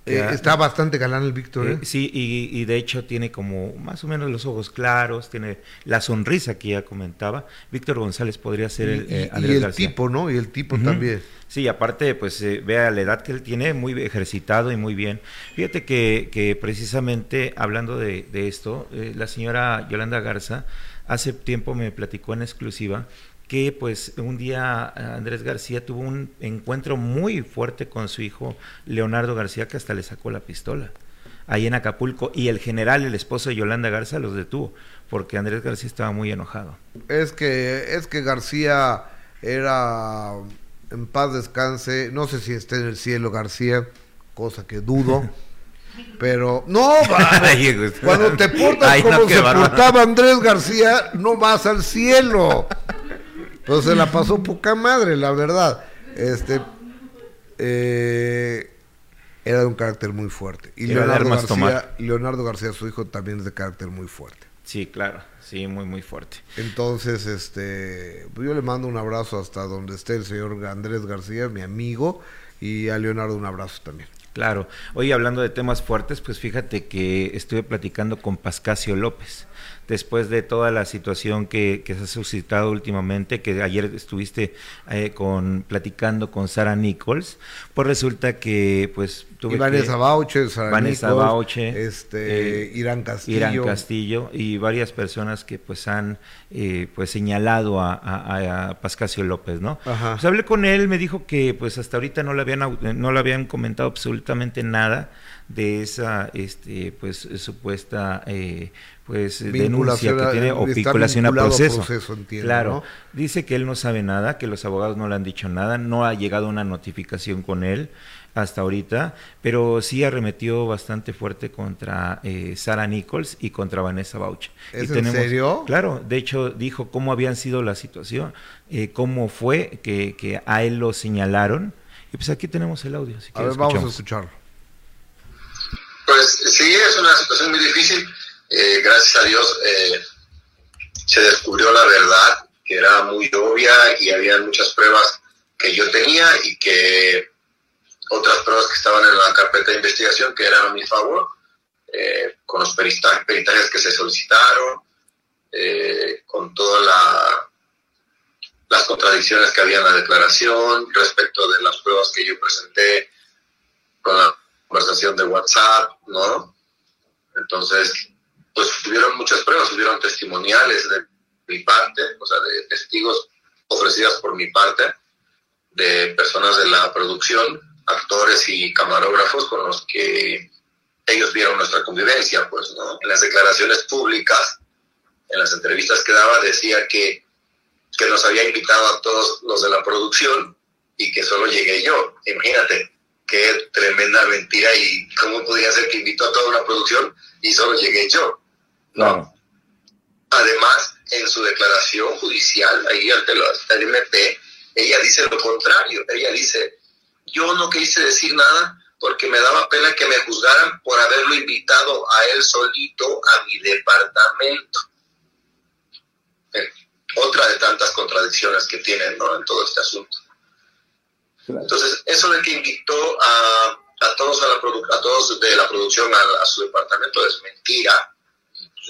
Eh, está bastante galán el Víctor. ¿eh? ¿eh? sí, y, de hecho tiene como más o menos los ojos claros, tiene la sonrisa que ya comentaba. Víctor González podría ser el y, el tipo, ¿no? Y el tipo también. Sí, aparte, pues vea la edad que él tiene, muy ejercitado y muy bien. Fíjate que, que precisamente hablando de, de esto, la señora Yolanda Garza hace tiempo me platicó en exclusiva que pues un día eh, Andrés García tuvo un encuentro muy fuerte con su hijo Leonardo García que hasta le sacó la pistola ahí en Acapulco y el general, el esposo de Yolanda Garza, los detuvo porque Andrés García estaba muy enojado. Es que es que García era en paz descanse, no sé si está en el cielo García, cosa que dudo. <laughs> Pero, no, <laughs> cuando te portas como se portaba Andrés García, no vas al cielo. <laughs> Pues se la pasó poca madre, la verdad. Este, eh, era de un carácter muy fuerte. Y Leonardo García, Leonardo García, su hijo, también es de carácter muy fuerte. Sí, claro, sí, muy, muy fuerte. Entonces, este, pues yo le mando un abrazo hasta donde esté el señor Andrés García, mi amigo, y a Leonardo un abrazo también. Claro. Hoy hablando de temas fuertes, pues fíjate que estuve platicando con Pascasio López después de toda la situación que, se ha suscitado últimamente, que ayer estuviste eh, con platicando con Sara Nichols, pues resulta que pues tuve y Vanessa Bauche, Sara Vanessa Bauche, este, eh, Irán Castillo, Irán Castillo y varias personas que pues han eh, pues señalado a, a, Pascasio López, ¿no? Pues hablé con él, me dijo que pues hasta ahorita no le habían no le habían comentado absolutamente nada de esa este pues supuesta eh, pues denuncia que tiene o vinculación a proceso, claro. dice que él no sabe nada que los abogados no le han dicho nada no ha llegado una notificación con él hasta ahorita pero sí arremetió bastante fuerte contra eh, Sara Nichols y contra Vanessa Bauch. ¿Es en serio? claro de hecho dijo cómo habían sido la situación eh, cómo fue que, que, a él lo señalaron. Y pues aquí tenemos el audio a ver, vamos a escucharlo. Pues sí, es una situación muy difícil. Eh, gracias a Dios eh, se descubrió la verdad, que era muy obvia y había muchas pruebas que yo tenía y que otras pruebas que estaban en la carpeta de investigación que eran a mi favor, eh, con los peritajes que se solicitaron, con todas la, las contradicciones que había en la declaración respecto de las pruebas que yo presenté con la conversación de WhatsApp, ¿no? Entonces, pues tuvieron muchas pruebas, tuvieron testimoniales de mi parte, o sea, de testigos ofrecidas por mi parte, de personas de la producción, actores y camarógrafos con los que ellos vieron nuestra convivencia, pues, ¿no? En las declaraciones públicas, en las entrevistas que daba, decía que, que nos había invitado a todos los de la producción y que solo llegué yo. Imagínate, qué tremenda mentira y cómo podía ser que invitó a toda una producción y solo llegué yo. No. Además, en su declaración judicial, ahí ante MP, ella dice lo contrario. Ella dice, yo no quise decir nada porque me daba pena que me juzgaran por haberlo invitado a él solito a mi departamento. Eh, otra de tantas contradicciones que tienen ¿no? en todo este asunto. Entonces, eso de que invitó a, a todos, a, la a todos de la producción a, su departamento es mentira.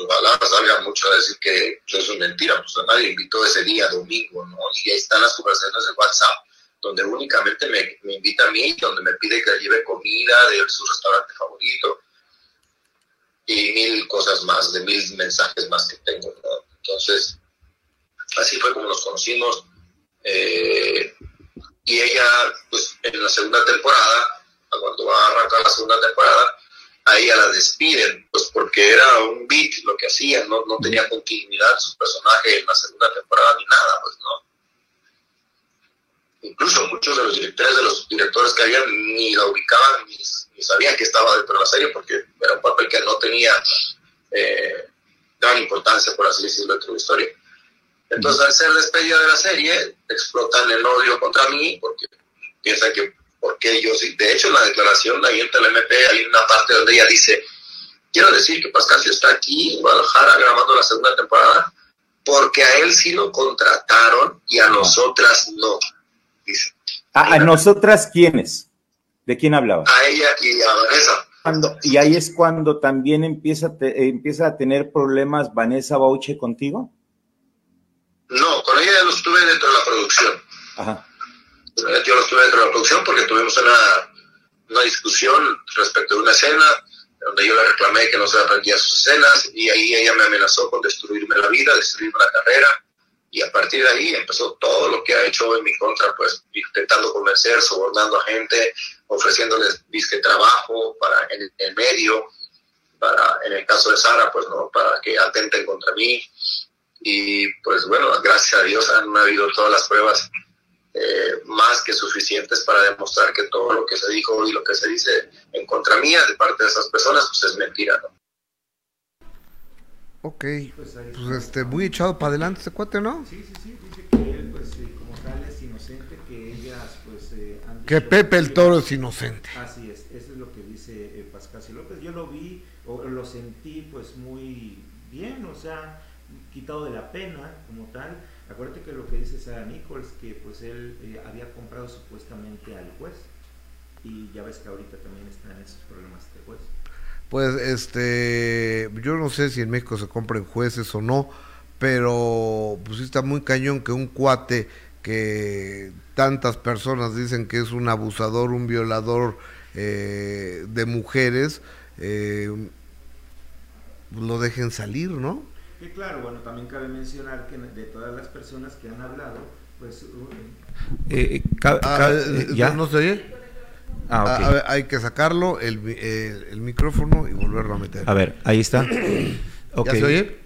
Ojalá salga mucho a decir que eso es mentira, pues nadie invitó ese día, domingo, ¿no? Y ahí están las conversaciones de WhatsApp, donde únicamente me, me invita a mí, donde me pide que le lleve comida de su restaurante favorito y mil cosas más, de mil mensajes más que tengo, ¿no? Entonces, así fue como nos conocimos. Eh, y ella, pues en la segunda temporada, cuando va a arrancar la segunda temporada, a ella la despiden, pues porque era un beat lo que hacía, no, no tenía continuidad su personaje en la segunda temporada ni nada, pues no. Incluso muchos de los directores, de los directores que habían, ni la ubicaban, ni, sabían que estaba dentro de la serie, porque era un papel que no tenía eh, gran importancia, por así decirlo, dentro de la historia. Entonces, al ser despedida de la serie, explotan el odio contra mí porque piensan que, porque yo sí. De hecho, en la declaración ahí en TLMP hay una parte donde ella dice: Quiero decir que Pascasio está aquí en Guadalajara grabando la segunda temporada porque a él sí lo contrataron y a nosotras no. Dice. ¿A, nosotras quiénes? ¿De quién hablaba? A ella y a Vanessa. Cuando, y ahí es cuando también empieza, empieza a tener problemas Vanessa Bauche contigo. No, con ella lo estuve dentro de la producción. Ajá. Yo lo estuve dentro de la producción porque tuvimos una, una discusión respecto de una escena donde yo le reclamé que no se aprendía sus escenas y ahí ella me amenazó con destruirme la vida, destruirme la carrera. Y a partir de ahí empezó todo lo que ha hecho en mi contra, pues intentando convencer, sobornando a gente, ofreciéndoles disque trabajo para en el medio, para en el caso de Sara, pues no, para que atenten contra mí, y pues bueno, gracias a Dios han habido todas las pruebas eh, más que suficientes para demostrar que todo lo que se dijo y lo que se dice en contra mía de parte de esas personas, pues es mentira, ¿no? Ok, pues este, muy echado para adelante este cuate, ¿no? Sí, sí, sí, dice que él, pues, eh, como tal, es inocente, que ellas, pues, eh, han Que Pepe el Toro es inocente. Así es, eso es lo que dice eh, Pascasio López. Yo lo vi, o lo sentí, pues, muy bien, o sea, quitado de la pena, como tal. Nichols, que, pues, él eh, había comprado supuestamente al juez, y ya ves que ahorita también está en esos problemas este juez. Pues este, yo no sé si en México se compran jueces o no, pero pues está muy cañón que un cuate que tantas personas dicen que es un abusador, un violador eh, de mujeres, eh, lo dejen salir, ¿no? Que claro, bueno, también cabe mencionar que de todas las personas que han hablado, pues... eh, Ah, eh, eh, ¿Ya? ¿No se oye? Ah, ok. A- a ver, hay que sacarlo, el, el- el micrófono y volverlo a meter. A ver, ahí está. <coughs> Ok. ¿Ya se oye?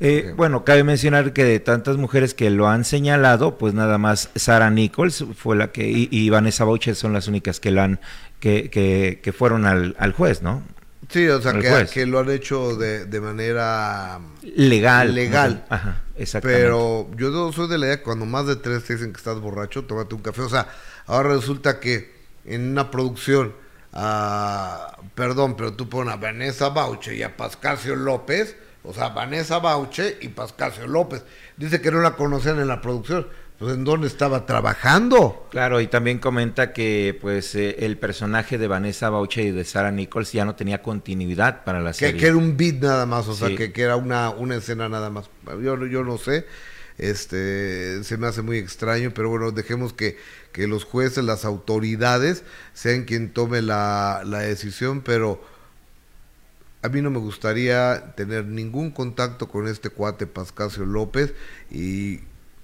Eh. Bueno, cabe mencionar que de tantas mujeres que lo han señalado, pues nada más Sara Nichols fue la que y, y Vanessa Boucher son las únicas que la han que, que, que fueron al, al juez, ¿no? Sí, o sea, que, lo han hecho de, de manera Legal. Legal. Ajá, exactamente. Pero yo no soy de la idea que cuando más de tres te dicen que estás borracho, tómate un café. O sea, ahora resulta que en una producción, ah, perdón, pero tú pones a Vanessa Bauche y a Pascasio López, o sea, Vanessa Bauche y Pascasio López. Dice que no la conocían en la producción. Pues ¿en dónde estaba trabajando? Claro, y también comenta que pues eh, el personaje de Vanessa Boucher y de Sara Nichols ya no tenía continuidad para la Que, serie. que era un beat nada más, o sea, que, que era una, una escena nada más. Yo, no- yo no sé, este, se me hace muy extraño, pero bueno, dejemos que, que los jueces, las autoridades, sean quien tome la, la decisión, pero a mí no me gustaría tener ningún contacto con este cuate Pascasio López y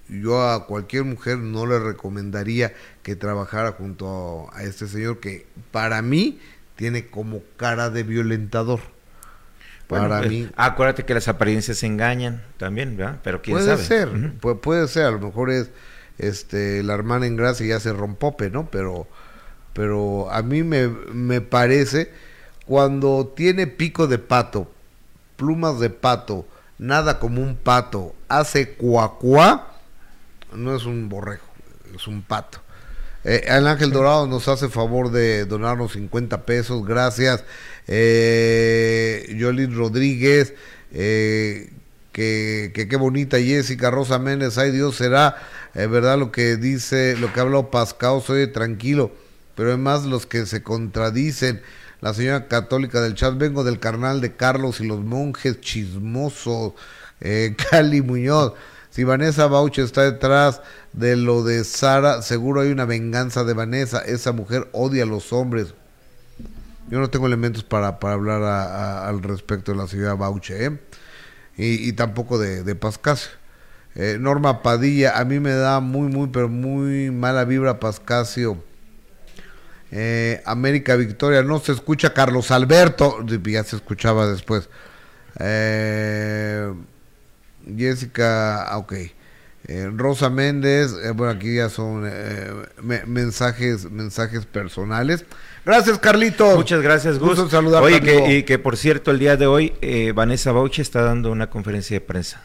yo a cualquier mujer no le recomendaría que trabajara junto a, este señor que para mí tiene como cara de violentador. Bueno, para pues, mí Acuérdate que las apariencias engañan también, ¿verdad? Pero quién puede sabe. ser, puede ser, a lo mejor es este la hermana en gracia y hace rompope, ¿no? Pero pero a mí me, me parece cuando tiene pico de pato, plumas de pato, nada como un pato, hace cuacuá, no es un borrejo, es un pato. Eh, el Ángel Dorado nos hace favor de donarnos 50 pesos, gracias. Eh, Yolín Rodríguez, eh, que, qué bonita Jessica Rosa Méndez, ay Dios, será eh, verdad lo que dice, lo que ha hablado Pascao, soy tranquilo, pero además los que se contradicen, la señora católica del chat, vengo del carnal de Carlos y los monjes chismosos, eh, <laughs> Cali Muñoz, si Vanessa Bauche está detrás de lo de Sara, seguro hay una venganza de Vanessa, esa mujer odia a los hombres. Yo no tengo elementos para, para hablar al respecto de la señora Bauche, ¿eh? y, tampoco de, de Pascasio. Eh, Norma Padilla, a mí me da muy, muy, pero muy mala vibra Pascasio. Eh, América Victoria, no se escucha Carlos Alberto, ya se escuchaba después. Eh, Jessica, ah, ok. Eh, Rosa Méndez, eh, bueno, aquí ya son eh, me- mensajes, mensajes personales. Gracias, Carlitos. Muchas gracias, Gus. Gusto en saludarte, Oye, que, y que por cierto, el día de hoy eh, Vanessa Bauche está dando una conferencia de prensa.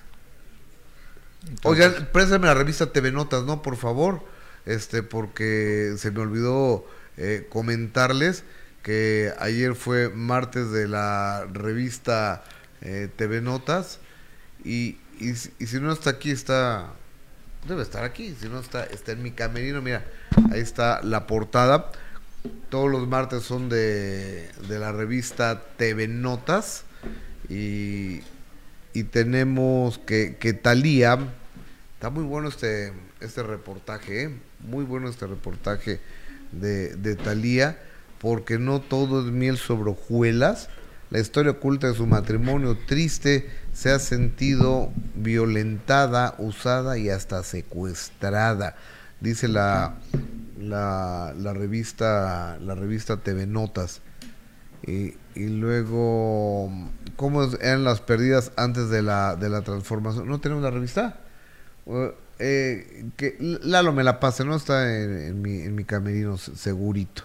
Oigan, préstame la revista TV Notas, ¿no? Por favor, este, porque se me olvidó eh, comentarles que ayer fue martes de la revista TV Notas y, y, si- no está aquí, está... Debe estar aquí, si no está, está en mi camerino, mira, ahí está la portada. Todos los martes son de, de la revista TV Notas y, y tenemos que, que Talía, está muy bueno este, este reportaje, ¿eh? muy bueno este reportaje de, de Talía, porque no todo es miel sobre hojuelas. La historia oculta de su matrimonio triste se ha sentido violentada, usada y hasta secuestrada, dice la, la, la revista la revista TV Notas. Y, luego, ¿cómo eran las perdidas antes de la, de la transformación? ¿No tenemos la revista? Eh, que Lalo me la pase, ¿no? Está en, mi, en mi camerino segurito.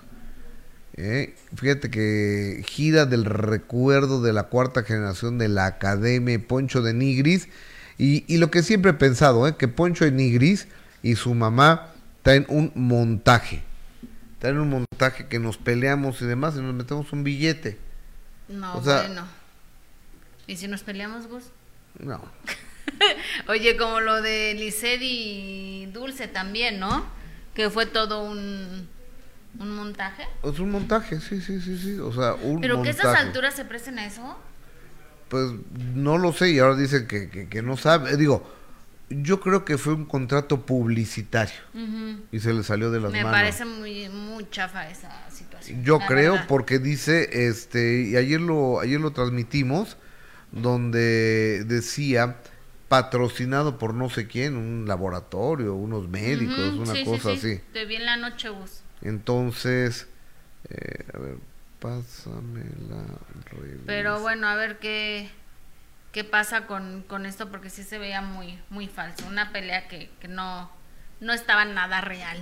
Eh, fíjate que gira del recuerdo de la cuarta generación de la Academia Poncho de Nigris. Y, y lo que siempre he pensado, ¿eh? que Poncho de Nigris y su mamá traen un montaje. Traen un montaje que nos peleamos y demás y nos metemos un billete. No, bueno. ¿Y si nos peleamos, Gus? No. <laughs> Oye, como lo de Lisset y Dulce también, ¿no? Que fue todo un, un montaje. Es un montaje, sí, sí, sí, sí. O sea, un ¿Pero que a esas alturas se presten a eso? Pues no lo sé y ahora dicen que, que, no sabe. Digo, yo creo que fue un contrato publicitario y se le salió de las manos. Me parece muy, muy chafa esa situación. Yo creo porque dice, este, y ayer lo, ayer lo transmitimos, donde decía patrocinado por no sé quién, un laboratorio, unos médicos, una cosa así. Te vi en la noche, vos. Entonces, eh, a ver, pásame la Pero bueno, a ver qué, qué pasa con, con esto, porque sí se veía muy, muy falso. Una pelea que, que no, no estaba nada real.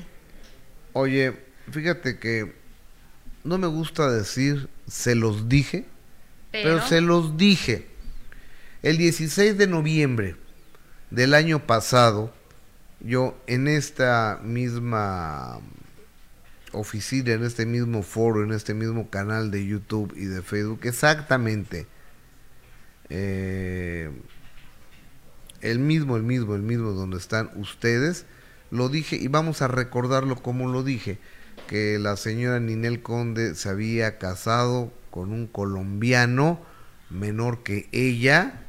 Oye, fíjate que no me gusta decir se los dije, pero se los dije. El 16 de noviembre del año pasado, yo en esta misma oficina, en este mismo foro, en este mismo canal de YouTube y de Facebook, exactamente, eh, el mismo, el mismo, el mismo donde están ustedes, lo dije y vamos a recordarlo como lo dije, que la señora Ninel Conde se había casado con un colombiano menor que ella,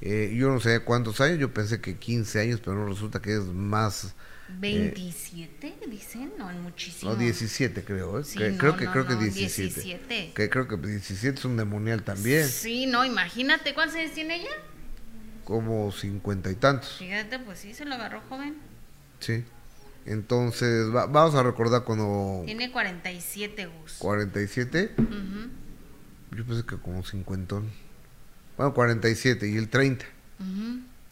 eh, yo no sé cuántos años, yo pensé que 15 años, pero no resulta que es más. 27 eh, dicen, no, muchísimo. No, 17 creo, ¿eh? creo que creo que 17. Que creo que 17 es un demonial también. Sí, no, imagínate, ¿cuántos años tiene ella? Como cincuenta y tantos. Fíjate, pues sí, se lo agarró joven. Sí. Entonces, vamos a recordar cuando... Tiene 47, Gus. ¿47? Yo pensé que como cincuentón. Bueno, 47 y el 30.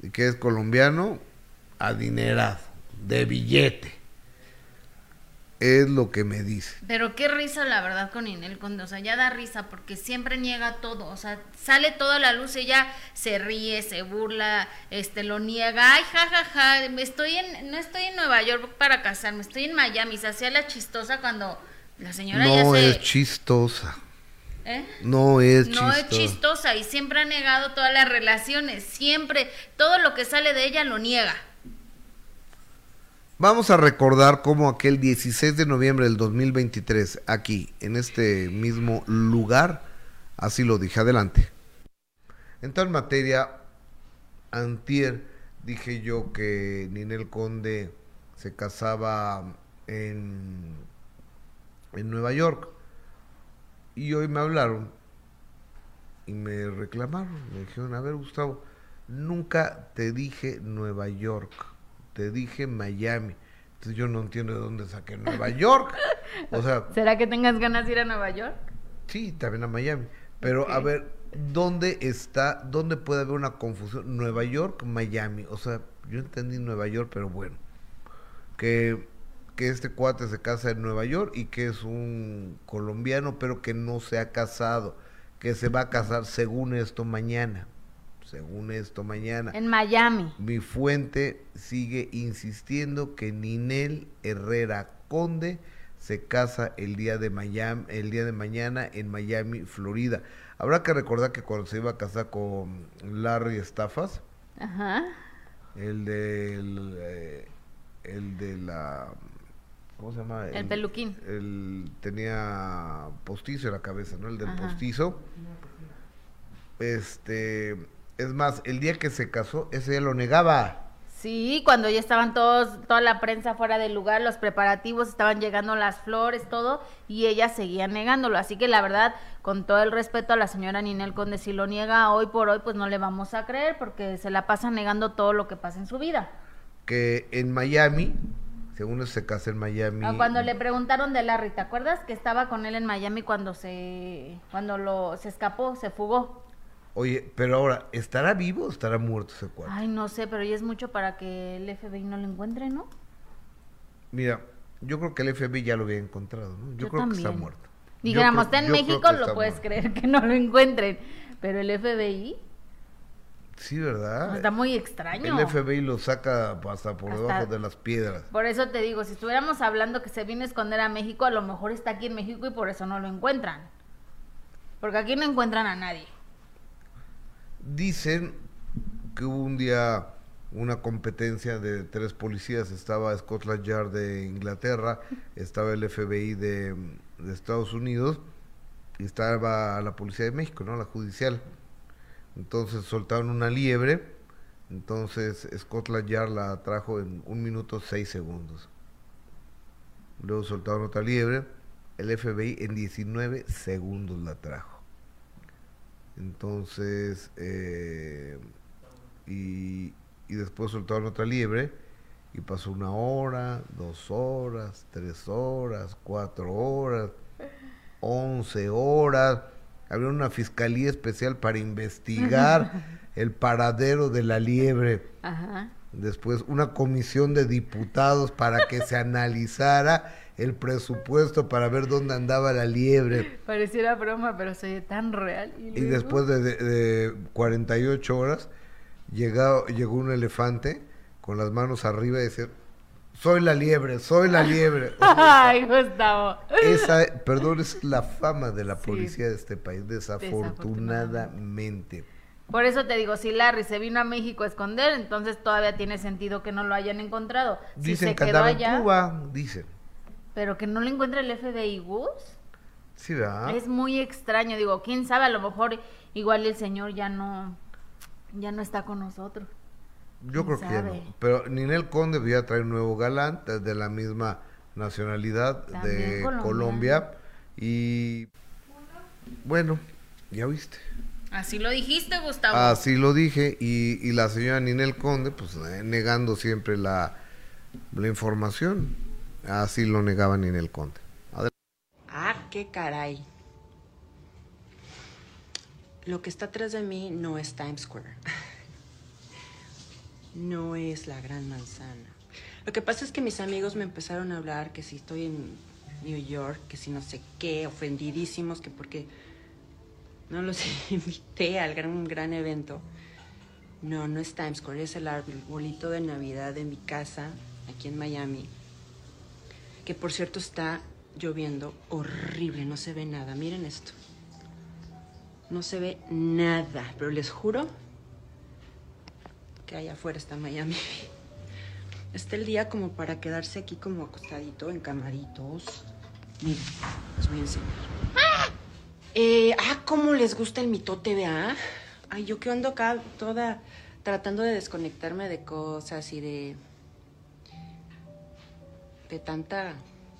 Y que es colombiano, adinerado, de billete. Es lo que me dice. Pero qué risa, la verdad, con Inel Conde. O sea, ya da risa porque siempre niega todo. O sea, sale toda la luz, ella se ríe, se burla, este, lo niega. Ay, jajaja, ja, ja, estoy en, no estoy en Nueva York para casarme, estoy en Miami. Se hacía la chistosa cuando la señora no ya se... es chistosa. ¿Eh? No es No es chistosa y siempre ha negado todas las relaciones, siempre, todo lo que sale de ella lo niega. Vamos a recordar cómo aquel 16 de noviembre del 2023, aquí, en este mismo lugar, así lo dije, adelante. En tal materia, antier dije yo que Ninel Conde se casaba en, en Nueva York y hoy me hablaron y me reclamaron. Me dijeron, a ver Gustavo, nunca te dije Nueva York, te dije Miami. Entonces yo no entiendo de dónde saqué Nueva York. O sea, <laughs> ¿será que tengas ganas de ir a Nueva York? Sí, también a Miami. Pero a ver, ¿dónde está, dónde puede haber una confusión? Nueva York, Miami. O sea, yo entendí Nueva York, pero bueno. Que que este cuate se casa en Nueva York y que es un colombiano, pero que no se ha casado, que se va a casar según esto mañana. Según esto mañana. En Miami. Mi fuente sigue insistiendo que Ninel Herrera Conde se casa el día de Miami, el día de mañana en Miami, Florida. Habrá que recordar que cuando se iba a casar con Larry Estafas, Ajá. el de eh, el de la ¿cómo se llama? El, peluquín. El, tenía postizo en la cabeza, ¿no? El del postizo. Este, es más, el día que se casó, ese día lo negaba. Sí, cuando ya estaban todos, toda la prensa fuera del lugar, los preparativos, estaban llegando las flores, todo, y ella seguía negándolo. Así que la verdad, con todo el respeto a la señora Ninel Conde, si lo niega hoy por hoy, pues no le vamos a creer, porque se la pasa negando todo lo que pasa en su vida. Que en Miami según se casa en Miami. Ah, cuando le preguntaron de Larry, ¿te acuerdas que estaba con él en Miami cuando se cuando lo se escapó, se fugó? Oye, pero ahora, ¿estará vivo o estará muerto ese cuate? Ay, no sé, pero ya es mucho para que el FBI no lo encuentre, ¿no? Mira, yo creo que el FBI ya lo había encontrado, ¿no? Yo, creo que está también. muerto. Dijéramos, está en México, lo puedes muerto. creer que no lo encuentren. Pero el FBI Sí, ¿verdad? está muy extraño. El FBI lo saca hasta por Hasta- debajo de las piedras. Por eso te digo, si estuviéramos hablando que se viene a esconder a México, a lo mejor está aquí en México y por eso no lo encuentran. Porque aquí no encuentran a nadie. Dicen que hubo un día una competencia de tres policías. Estaba Scotland Yard de Inglaterra, estaba el FBI de, de Estados Unidos y estaba la policía de México, ¿no? La judicial. Entonces soltaron una liebre. Entonces Scotland Yard la trajo en un minuto seis segundos. Luego soltaron otra liebre. El FBI en 19 segundos la trajo. Entonces, eh, y, y después soltaron otra liebre y pasó una hora, dos horas, tres horas, cuatro horas, once horas. Había una fiscalía especial para investigar <laughs> el paradero de la liebre. Ajá. Después una comisión de diputados para que se analizara el presupuesto para ver dónde andaba la liebre. Pareciera broma, pero se oye tan real. Y después de, de- de 48 horas llegado, llegó un elefante con las manos arriba y decía, soy la liebre, soy la liebre. <laughs> O sea, Ay, Gustavo. esa, perdón, es la fama de la Sí. policía de este país, desafortunadamente. Por eso te digo, si Larry se vino a México a esconder, entonces todavía tiene sentido que no lo hayan encontrado. Si Dicen se que quedó andaba en allá, Cuba, dicen. Pero que no lo encuentra el FBI Gus, Sí, ¿verdad? es muy extraño. Digo, quién sabe, a lo mejor igual el señor ya no, ya no está con nosotros. Yo creo que ya no. Pero Ninel Conde voy traer un nuevo galán de- la misma nacionalidad También de. Colombia. Y bueno, ya viste. Así lo dijiste, Gustavo. Así lo dije. Y, y la señora Ninel Conde, pues eh, negando siempre la, la información. Así lo negaba Ninel Conde. Adelante. Ah, qué caray. Lo que está atrás de mí no es Times Square. <laughs> No es la gran manzana. Lo que pasa es que mis amigos me empezaron a hablar que si estoy en New York, que si no sé qué, ofendidísimos, que porque no los <laughs> invité al gran, gran evento. No, no es Times Square, es el arbolito de Navidad de mi casa, aquí en Miami. Que por cierto está lloviendo horrible, no se ve nada. Miren esto. No se ve nada, pero les juro que allá afuera está Miami. <laughs> Está el día como para quedarse aquí como acostadito, en camaritos. Miren, les voy a enseñar. Eh, ah, cómo les gusta el mitote, ¿vea? Ay, yo que ando acá toda tratando de desconectarme de cosas y de de tanta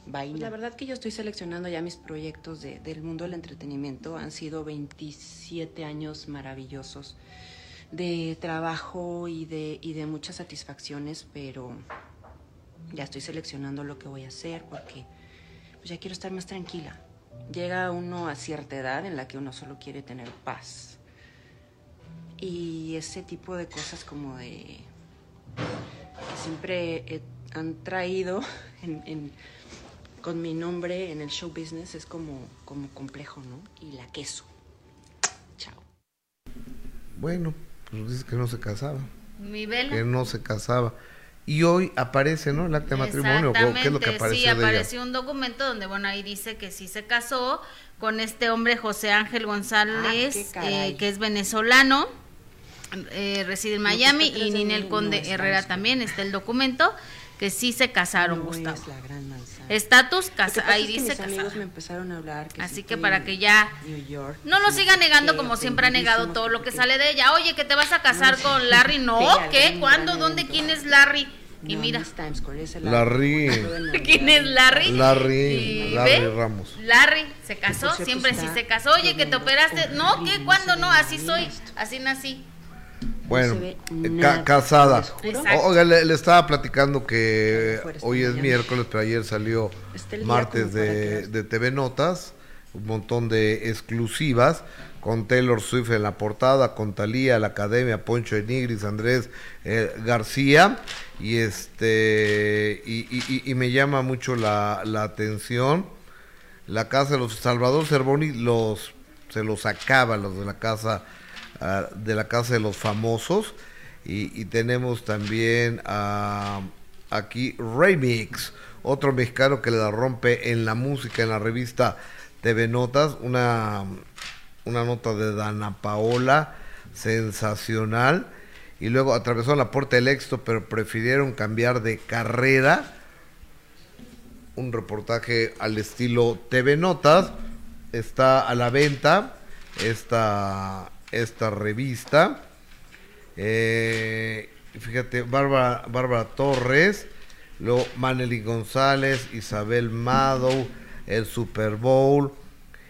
vaina. La verdad que yo estoy seleccionando ya mis proyectos de- del mundo del entretenimiento. Han sido 27 años maravillosos de trabajo y de, y de muchas satisfacciones, pero ya estoy seleccionando lo que voy a hacer porque pues ya quiero estar más tranquila. Llega uno a cierta edad en la que uno solo quiere tener paz. Y ese tipo de cosas como de que siempre he- han traído <laughs> en- en- con mi nombre en el show business es como, como complejo, ¿no? Y la queso. Chao. Bueno, pues dice que no se casaba. Mi vela. Que no se casaba. Y hoy aparece, ¿no? El acta de matrimonio. ¿o ¿Qué es lo que aparece sí, de ella? apareció un documento donde, bueno, ahí dice que sí se casó con este hombre José Ángel González, Ah, eh, que es venezolano, eh, reside en que Miami, y Ninel Conde no Herrera también, está el documento, que sí se casaron, No Gustavo. es la gran manzana. Estatus, casa, ahí es que dice mis amigos casada. me empezaron a hablar que Así si que para que ya New York, No lo siga si negando como siempre ha negado todo lo que sale de ella. Oye, que te vas a casar <laughs> No, con Larry. No, ¿qué? ¿Cuándo? ¿Dónde? ¿Quién es Larry? Y No, mira, Larry. ¿quién es Larry? Larry, Y Larry Ramos. Larry se casó, siempre sí se casó. Oye, que te operaste. No, ¿qué? no ¿Cuándo? No, así soy, así nací. Bueno, eh, ca- casada. Oiga, le, le estaba platicando que está hoy es miércoles, pero ayer salió martes de, de TV Notas un montón de exclusivas con Taylor Swift en la portada, con Talía, la Academia, Poncho Enigris, Andrés eh, García, y este y, me llama mucho la, atención. La casa de los Salvador Cervoni los se los acaba los de la casa de la casa de los famosos y, tenemos también aquí Remix, otro mexicano que le da rompe en la música en la revista TV Notas, una una nota de Dana Paola, sensacional. Y luego atravesó la puerta del éxito, pero prefirieron cambiar de carrera. Un reportaje al estilo TV Notas. Está a la venta esta, esta revista. Eh, fíjate, Bárbara, Torres, luego Manely González, Isabel Madow, el Super Bowl.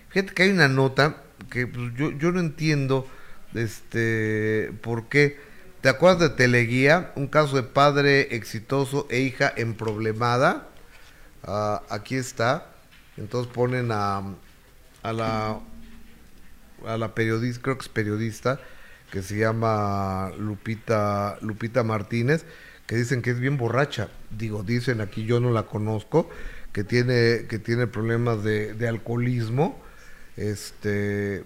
Fíjate que hay una nota que pues, yo, yo no entiendo este por qué. ¿Te acuerdas de Teleguía? Un caso de padre exitoso e hija emproblemada. Uh, aquí está. Entonces ponen a, a la a la periodista, creo que es periodista, que se llama Lupita Lupita Martínez, que dicen que es bien borracha. Digo, dicen aquí yo no la conozco, que tiene que tiene problemas de, de alcoholismo este,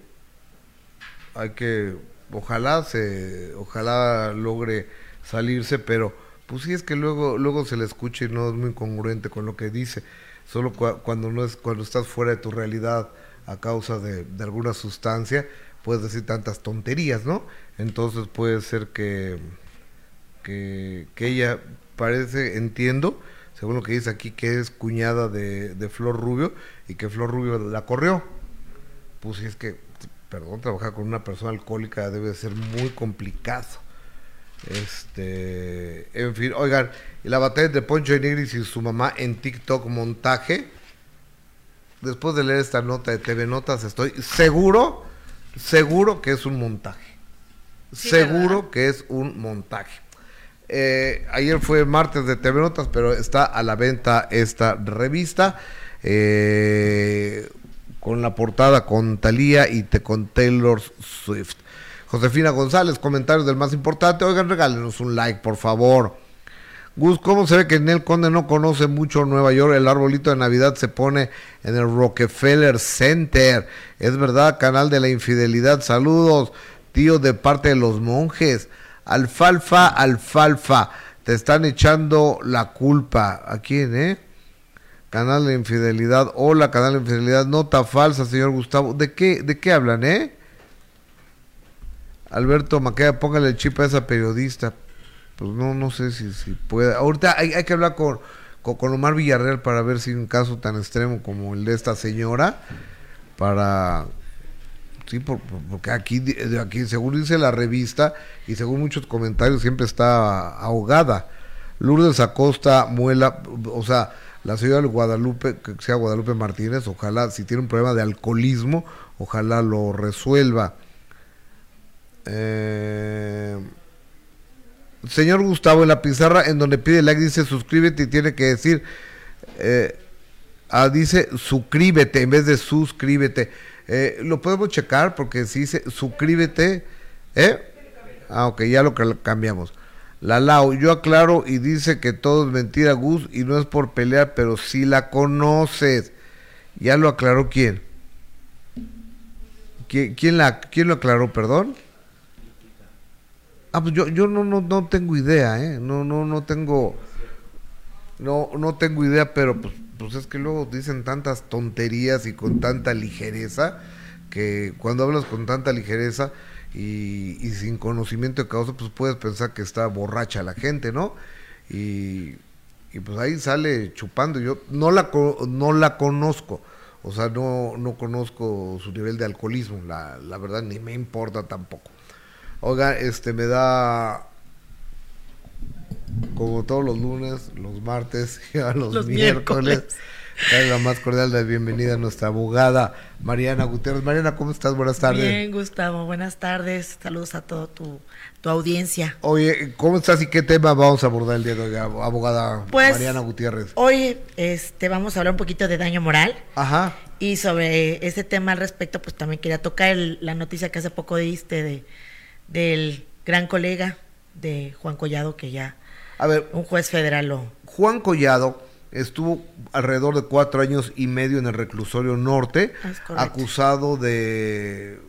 hay que, ojalá se, ojalá logre salirse, pero pues sí es que luego, luego se le escucha y no es muy congruente con lo que dice. Solo cuando no es, cuando estás fuera de tu realidad a causa de, alguna sustancia, puedes decir tantas tonterías, ¿no? Entonces puede ser que, que, ella parece, entiendo, según lo que dice aquí, que es cuñada de, de Flor Rubio y que Flor Rubio la corrió pues es que, perdón, trabajar con una persona alcohólica debe ser muy complicado. Este, en fin, oigan, la batalla de Poncho Nigris y su mamá en TikTok montaje. Después de leer esta nota de TV Notas, estoy seguro, seguro que es un montaje. seguro que es un montaje. Eh, ayer fue martes de TV Notas, pero está a la venta esta revista. Eh, con la portada con Talía y te con Taylor Swift. Josefina González, comentarios del más importante. Oigan, regálenos un like, por favor. Gus, ¿cómo se ve que Nel Conde no conoce mucho Nueva York? El arbolito de Navidad se pone en el Rockefeller Center. Es verdad, canal de la infidelidad. Saludos, tío, de parte de los monjes. Alfalfa, alfalfa. Te están echando la culpa. ¿A quién, eh? Canal de Infidelidad. Hola, Canal de Infidelidad. Nota falsa, señor Gustavo. ¿De qué, de qué hablan, eh? Alberto Maqueda, póngale el chip a esa periodista. Pues no, no sé si, si puede. Ahorita hay, que hablar con, con, Omar Villarreal para ver si un caso tan extremo como el de esta señora, para... Sí, porque aquí, aquí, según dice la revista y según muchos comentarios, siempre está ahogada. Lourdes Acosta Muela, o sea, la señora Guadalupe, que sea Guadalupe Martínez, ojalá, si tiene un problema de alcoholismo, ojalá lo resuelva. Eh, señor Gustavo, en la pizarra en donde pide like dice suscríbete y tiene que decir, eh, ah, dice suscríbete en vez de suscríbete. Eh, lo podemos checar porque si dice suscríbete, ¿eh? Ah, ok, ya lo cambiamos. La Lau, yo aclaro y dice que todo es mentira, Gus, y no es por pelear, pero si la conoces. Ya lo aclaró quién. ¿Quién, la, quién lo aclaró, perdón? Ah, pues yo, yo no, no, no tengo idea, ¿eh? No, no, no tengo... No, no tengo idea, pero pues, pues es que luego dicen tantas tonterías y con tanta ligereza que cuando hablas con tanta ligereza y, sin conocimiento de causa, pues puedes pensar que está borracha la gente, ¿no? Y, pues ahí sale chupando. Yo no la, no la conozco, o sea, no, no conozco su nivel de alcoholismo, la, la verdad ni me importa tampoco. Oiga, este me da como todos los lunes, los martes <laughs> y a los, miércoles la más cordial de bienvenida a nuestra abogada Mariana Gutiérrez. Mariana, ¿cómo estás? Buenas tardes. Bien, Gustavo, buenas tardes. Saludos a toda tu, audiencia. Oye, ¿cómo estás y qué tema vamos a abordar el día de hoy, abogada pues, Mariana Gutiérrez? Hoy este, vamos a hablar un poquito de daño moral. Ajá. Y sobre ese tema al respecto, pues también quería tocar la noticia que hace poco diste de, del gran colega de Juan Collado, que ya a ver, un juez federal lo... Juan Collado estuvo alrededor de cuatro años y medio en el reclusorio norte, acusado de,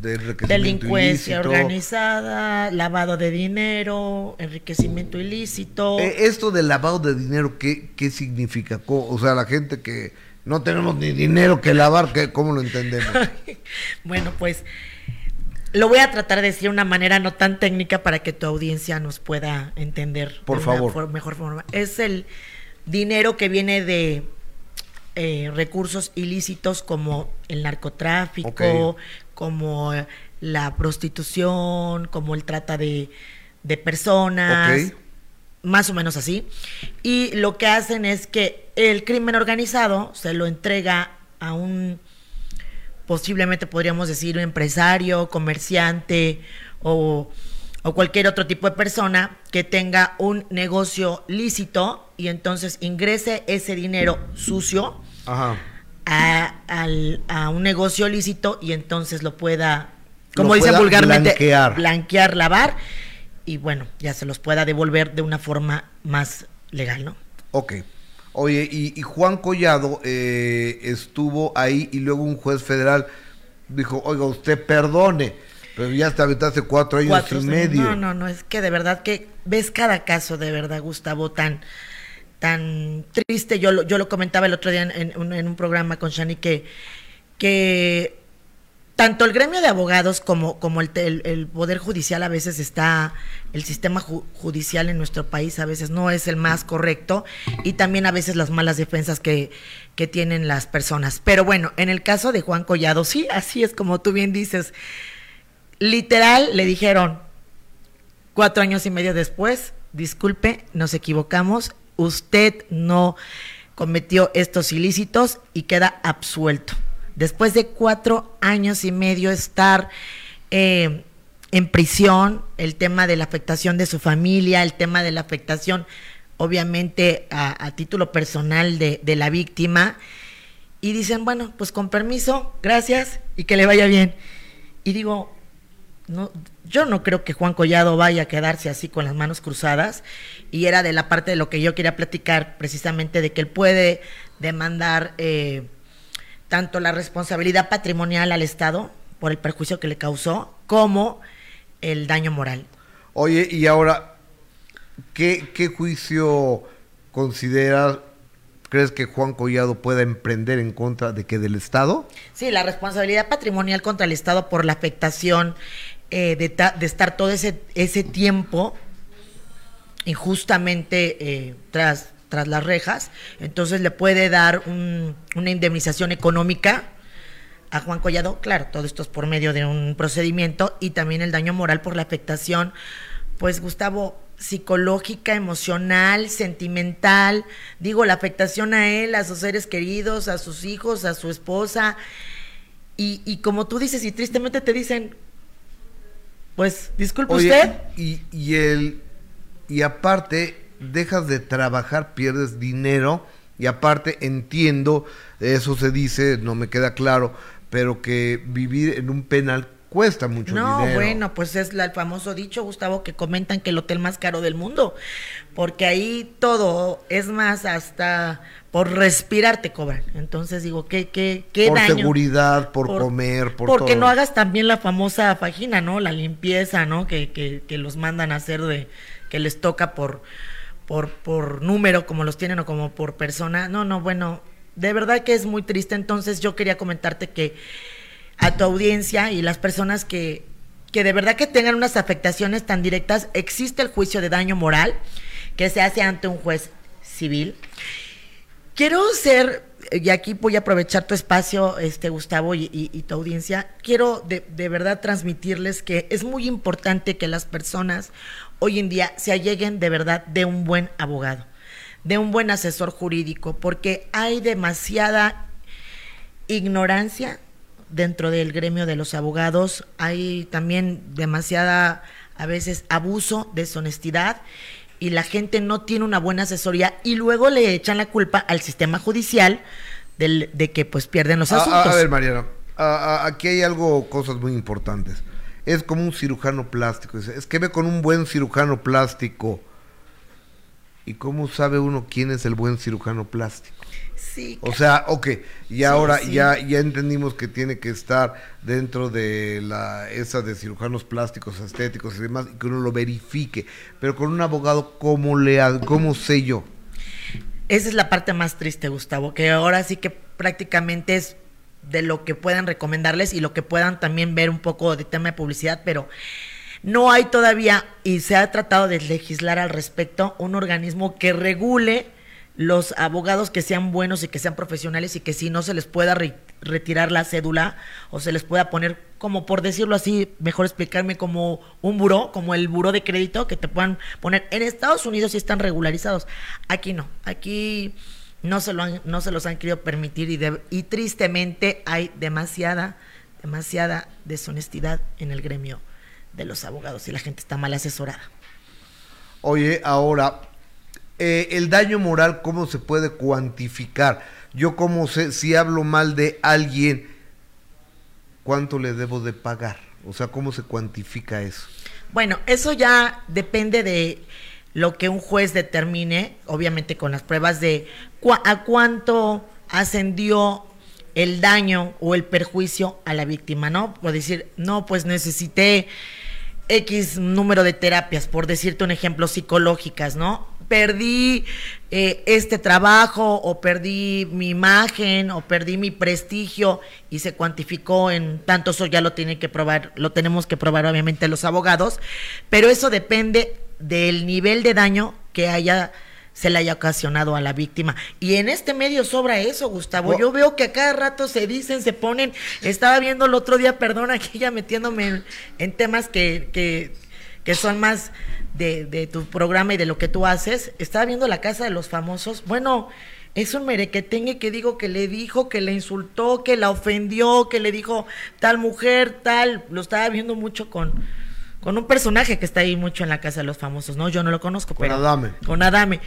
de delincuencia organizada, lavado de dinero, enriquecimiento ilícito. Eh, esto del lavado de dinero, ¿qué, qué significa? O sea, la gente que no tenemos ni dinero que lavar, ¿qué, ¿cómo lo entendemos? <laughs> bueno, pues lo voy a tratar de decir de una manera no tan técnica para que tu audiencia nos pueda entender. Por favor. mejor forma. Es el dinero que viene de eh, recursos ilícitos como el narcotráfico, como la prostitución, como el trata de, de personas, más o menos así. Y lo que hacen es que el crimen organizado se lo entrega a un, posiblemente podríamos decir, un empresario, comerciante o o cualquier otro tipo de persona que tenga un negocio lícito y entonces ingrese ese dinero sucio A, un negocio lícito y entonces lo pueda, como dice vulgarmente, blanquear. lavar y bueno, ya se los pueda devolver de una forma más legal, ¿no? Ok. Oye, y, Juan Collado eh, estuvo ahí y luego un juez federal dijo, oiga, usted perdone pero ya está hace cuatro años y medio. No, no, no, es que de verdad que ves cada caso, de verdad, Gustavo, tan, tan triste. Yo lo, yo lo comentaba el otro día en, un programa con Shani que, que tanto el gremio de abogados como, el, Poder Judicial a veces está, el sistema judicial en nuestro país a veces no es el más correcto y también a veces las malas defensas que tienen las personas. Pero bueno, en el caso de Juan Collado, sí, así es como tú bien dices literal le dijeron cuatro años y medio después, disculpe, nos equivocamos, usted no cometió estos ilícitos y queda absuelto. Después de cuatro años y medio estar eh, en prisión, el tema de la afectación de su familia, el tema de la afectación, obviamente, a, título personal de, la víctima, y dicen, bueno, pues con permiso, gracias y que le vaya bien. Y digo, yo no creo que Juan Collado vaya a quedarse así con las manos cruzadas y era de la parte de lo que yo quería platicar precisamente de que él puede demandar eh, tanto la responsabilidad patrimonial al Estado por el perjuicio que le causó como el daño moral. Oye, y ahora, ¿qué, qué juicio consideras ¿Crees que Juan Collado pueda emprender en contra de que del Estado? Sí, la responsabilidad patrimonial contra el Estado por la afectación eh, de, estar todo ese, ese tiempo injustamente eh, tras, tras las rejas, entonces le puede dar una indemnización económica a Juan Collado, claro, todo esto es por medio de un procedimiento y también el daño moral por la afectación, pues Gustavo, psicológica, emocional, sentimental, digo, la afectación a él, a sus seres queridos, a sus hijos, a su esposa, y, y como tú dices, y tristemente te dicen, pues, disculpe usted. Y, y, el, y aparte, dejas de trabajar, pierdes dinero. Y aparte, entiendo, eso se dice, no me queda claro, pero que vivir en un penal cuesta mucho dinero. No, bueno, pues es el famoso dicho, Gustavo, que comentan que el hotel más caro del mundo, porque ahí todo, es más, hasta por respirar te cobran. Entonces digo, ¿qué, qué, qué por seguridad, por, comer, por Porque no hagas también la famosa fajina, ¿no? La limpieza, ¿no? Que, que, que los mandan a hacer de, que les toca por, por, por número, como los tienen, o como por persona. No, no, bueno, de verdad que es muy triste. Entonces yo quería comentarte que a tu audiencia y las personas que, que de verdad que tengan unas afectaciones tan directas, existe el juicio de daño moral que se hace ante un juez civil Quiero ser, y aquí voy a aprovechar tu espacio, este Gustavo, y, tu audiencia, quiero de, de, verdad transmitirles que es muy importante que las personas hoy en día se alleguen de verdad de un buen abogado, de un buen asesor jurídico, porque hay demasiada ignorancia dentro del gremio de los abogados, hay también demasiada, a veces, abuso, deshonestidad y la gente no tiene una buena asesoría y luego le echan la culpa al sistema judicial del, de que pues pierden los A- a- asuntos. A, ver, Mariano, a- aquí hay algo, cosas muy importantes. Es como un cirujano plástico. dice, Es que ve con un buen cirujano plástico. ¿Y cómo sabe uno quién es el buen cirujano plástico? Sí, O sea, ok, y ahora sí. ya ya entendimos que tiene que estar dentro de la esa de cirujanos plásticos, estéticos y demás, y que uno lo verifique. Pero con un abogado, ¿cómo le cómo sé yo? Esa es la parte más triste, Gustavo, que ahora sí que prácticamente es de lo que puedan recomendarles y lo que puedan también ver un poco de tema de publicidad, pero no hay todavía, y se ha tratado de legislar al respecto, un organismo que regule los abogados que sean buenos y que sean profesionales y que si no se les pueda re- retirar la cédula o se les pueda poner, como por decirlo así, mejor explicarme, como un buró, como el buró de crédito, que te puedan poner. En Estados Unidos sí están regularizados, aquí no, aquí no se, lo han- no se los han querido permitir y, de- y tristemente hay demasiada, demasiada deshonestidad en el gremio de los abogados y la gente está mal asesorada. Oye, ahora, eh, el daño moral, ¿cómo se puede cuantificar? Yo como sé, si hablo mal de alguien, ¿cuánto le debo de pagar? O sea, ¿cómo se cuantifica eso? Bueno, eso ya depende de lo que un juez determine, obviamente con las pruebas de a cuánto ascendió el daño o el perjuicio a la víctima, ¿no? Por decir, no, pues necesité X número de terapias, por decirte un ejemplo, psicológicas, ¿no? Perdí eh, este trabajo o perdí mi imagen o perdí mi prestigio y se cuantificó en tanto, eso ya lo tiene que probar, lo tenemos que probar obviamente los abogados, pero eso depende del nivel de daño que haya se le haya ocasionado a la víctima. Y en este medio sobra eso, Gustavo. Yo veo que a cada rato se dicen, se ponen. Estaba viendo el otro día, perdón, aquí ya metiéndome en, en temas que, que, que son más de, de tu programa y de lo que tú haces. Estaba viendo la casa de los famosos. Bueno, es un merequetengue que digo que le dijo, que le insultó, que la ofendió, que le dijo tal mujer, tal. Lo estaba viendo mucho con, con un personaje que está ahí mucho en la casa de los famosos, ¿no? Yo no lo conozco, Con pero Adame. con Adame.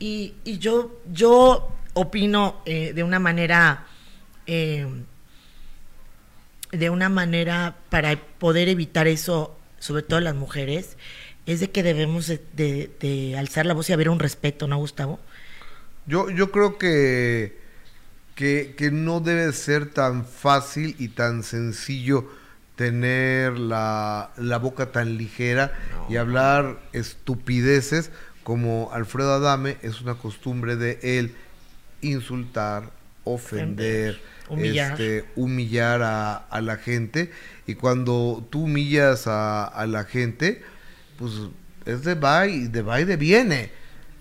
y, y yo, yo opino eh, de una manera, eh, de una manera para poder evitar eso, sobre todo las mujeres, es de que debemos de, de- de alzar la voz y haber un respeto, ¿no, Gustavo? Yo, yo creo que, que, que no debe ser tan fácil y tan sencillo tener la, la boca tan ligera y hablar estupideces como Alfredo Adame es una costumbre de él insultar, ofender, Humillar. este, humillar a, a la gente y cuando tú humillas a, a la gente pues es de va y de va y de viene.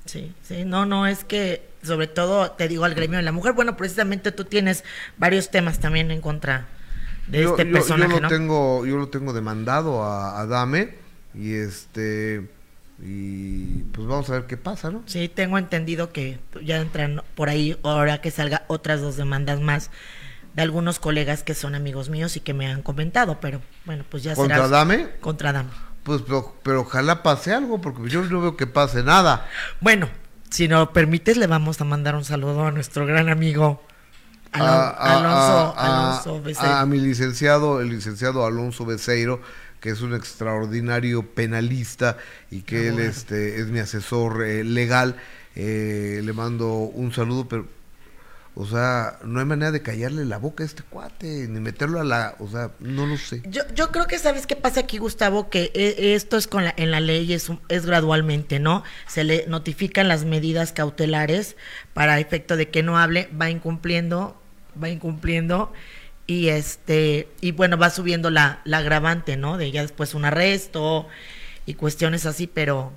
Sí, sí, no, no, es que sobre todo te digo al gremio de la mujer, bueno, precisamente tú tienes varios temas también en contra de yo, este yo- personaje, yo lo ¿no? tengo yo lo tengo demandado a, a Dame y este y pues vamos a ver qué pasa no Sí, tengo entendido que ya entran por ahí, ahora que salga otras dos demandas más de algunos colegas que son amigos míos y que me han comentado, pero bueno, pues ya contra será. Dame Contra Dame. pues pero, pero ojalá pase algo porque yo no veo que pase nada Bueno, si nos lo permites, le vamos a mandar un saludo a nuestro gran amigo Alonso, a- a- Alonso Becerra. a mi licenciado el licenciado Alonso Beceiro que es un extraordinario penalista y que él Abogado. este es mi asesor eh, legal eh, le mando un saludo pero o sea no hay manera de callarle la boca a este cuate ni meterlo a la o sea no lo sé Yo, yo creo que sabes qué pasa aquí, Gustavo, que eh, esto es con la, en la ley es, es gradualmente, ¿no? Se le notifican las medidas cautelares para efecto de que no hable, va incumpliendo, va incumpliendo y este y bueno va subiendo la, la agravante, ¿no? De ya después un arresto y cuestiones así, pero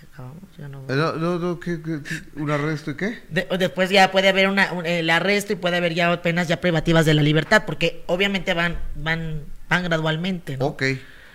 ¿ya acabamos? Ya no- No, no, no, ¿qué, qué- qué? un arresto y qué de- después ya puede haber una, un- el arresto y puede haber ya penas ya privativas de la libertad, porque obviamente van van van gradualmente, ¿no? Ok.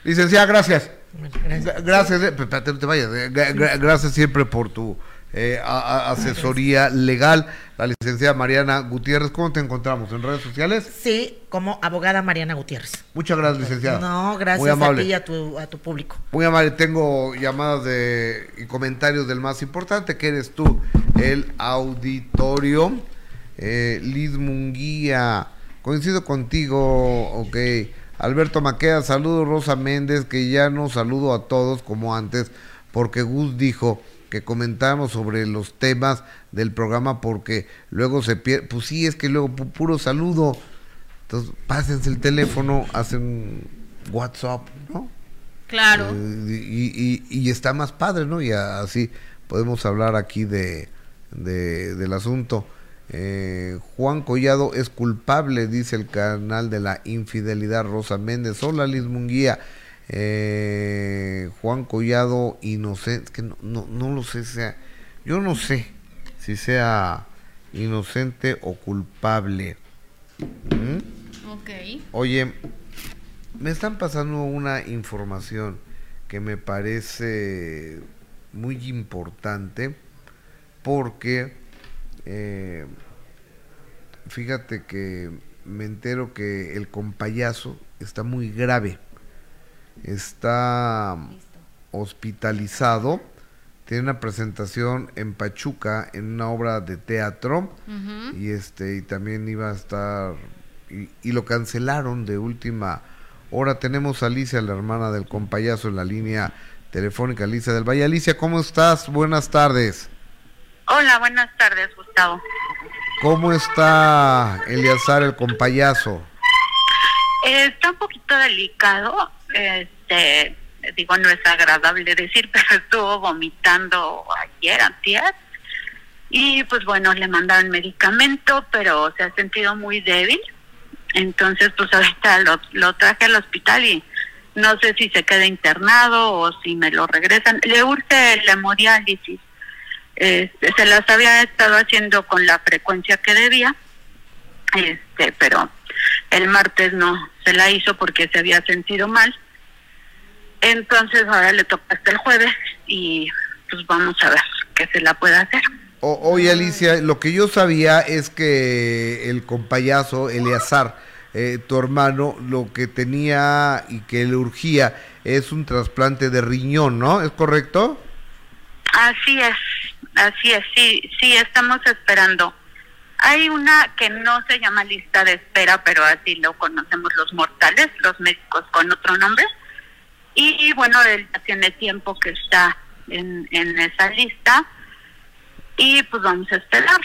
Licenciada, gracias. Gracias. Gra- Gracias, eh, te vayas. eh, gra- gra- Gracias siempre por tu eh, a- a- asesoría legal. La licenciada Mariana Gutiérrez, ¿cómo te encontramos? ¿En redes sociales? Sí, como abogada Mariana Gutiérrez. Muchas gracias, licenciada. No, gracias Muy a amable. ti y a tu, a tu público. Muy amable. Tengo llamadas de, y comentarios del más importante, que eres tú, el auditorio. Eh, Liz Munguía, coincido contigo, ok. Alberto Maqueda, saludos Rosa Méndez, que ya no saludo a todos como antes, porque Gus dijo que comentamos sobre los temas del programa porque luego se pierde, pues sí, es que luego puro saludo. Entonces, pásense el teléfono, hacen WhatsApp, ¿no? Claro. Eh, y, está más padre, ¿no? Y así podemos hablar aquí de, del asunto. Eh, Juan Collado es culpable, dice el canal de la infidelidad Rosa Méndez. Hola Liz Munguía. Eh, Juan Collado inocente, que no, no, lo sé, sea, yo no sé si sea inocente o culpable. ¿Mm? Ok. Oye, me están pasando una información que me parece muy importante porque eh, fíjate que me entero que el compayazo está muy grave, está hospitalizado, tiene una presentación en Pachuca en una obra de teatro y este y también iba a estar y, y lo cancelaron de última Ahora tenemos a Alicia, la hermana del compayazo, en la línea telefónica. Alicia del Valle. Alicia, ¿cómo estás? Buenas tardes. Hola, buenas tardes, Gustavo. ¿Cómo está Eliazar, el compayazo? está un poquito delicado. Este, digo, no es agradable decir, <laughs> pero estuvo vomitando ayer, antier. Y pues bueno, le mandaron medicamento, pero se ha sentido muy débil. Entonces, pues ahorita lo, traje al hospital y no sé si se queda internado o si me lo regresan. Le urge la hemodiálisis. Este, se las había estado haciendo con la frecuencia que debía, este, pero el martes no se la hizo porque se había sentido mal. Entonces ahora le toca hasta el jueves y pues vamos a ver qué se la puede hacer. oye Alicia, lo que yo sabía es que el compayazo Eleazar eh, tu hermano lo que tenía y que le urgía es un trasplante de riñón, ¿no? ¿Es correcto? Así es, así es, sí, sí, estamos esperando. Hay una que no se llama lista de espera, pero así lo conocemos los mortales, los médicos con otro nombre. Y, bueno, él ya tiene tiempo que está en, en esa lista y pues vamos a esperar.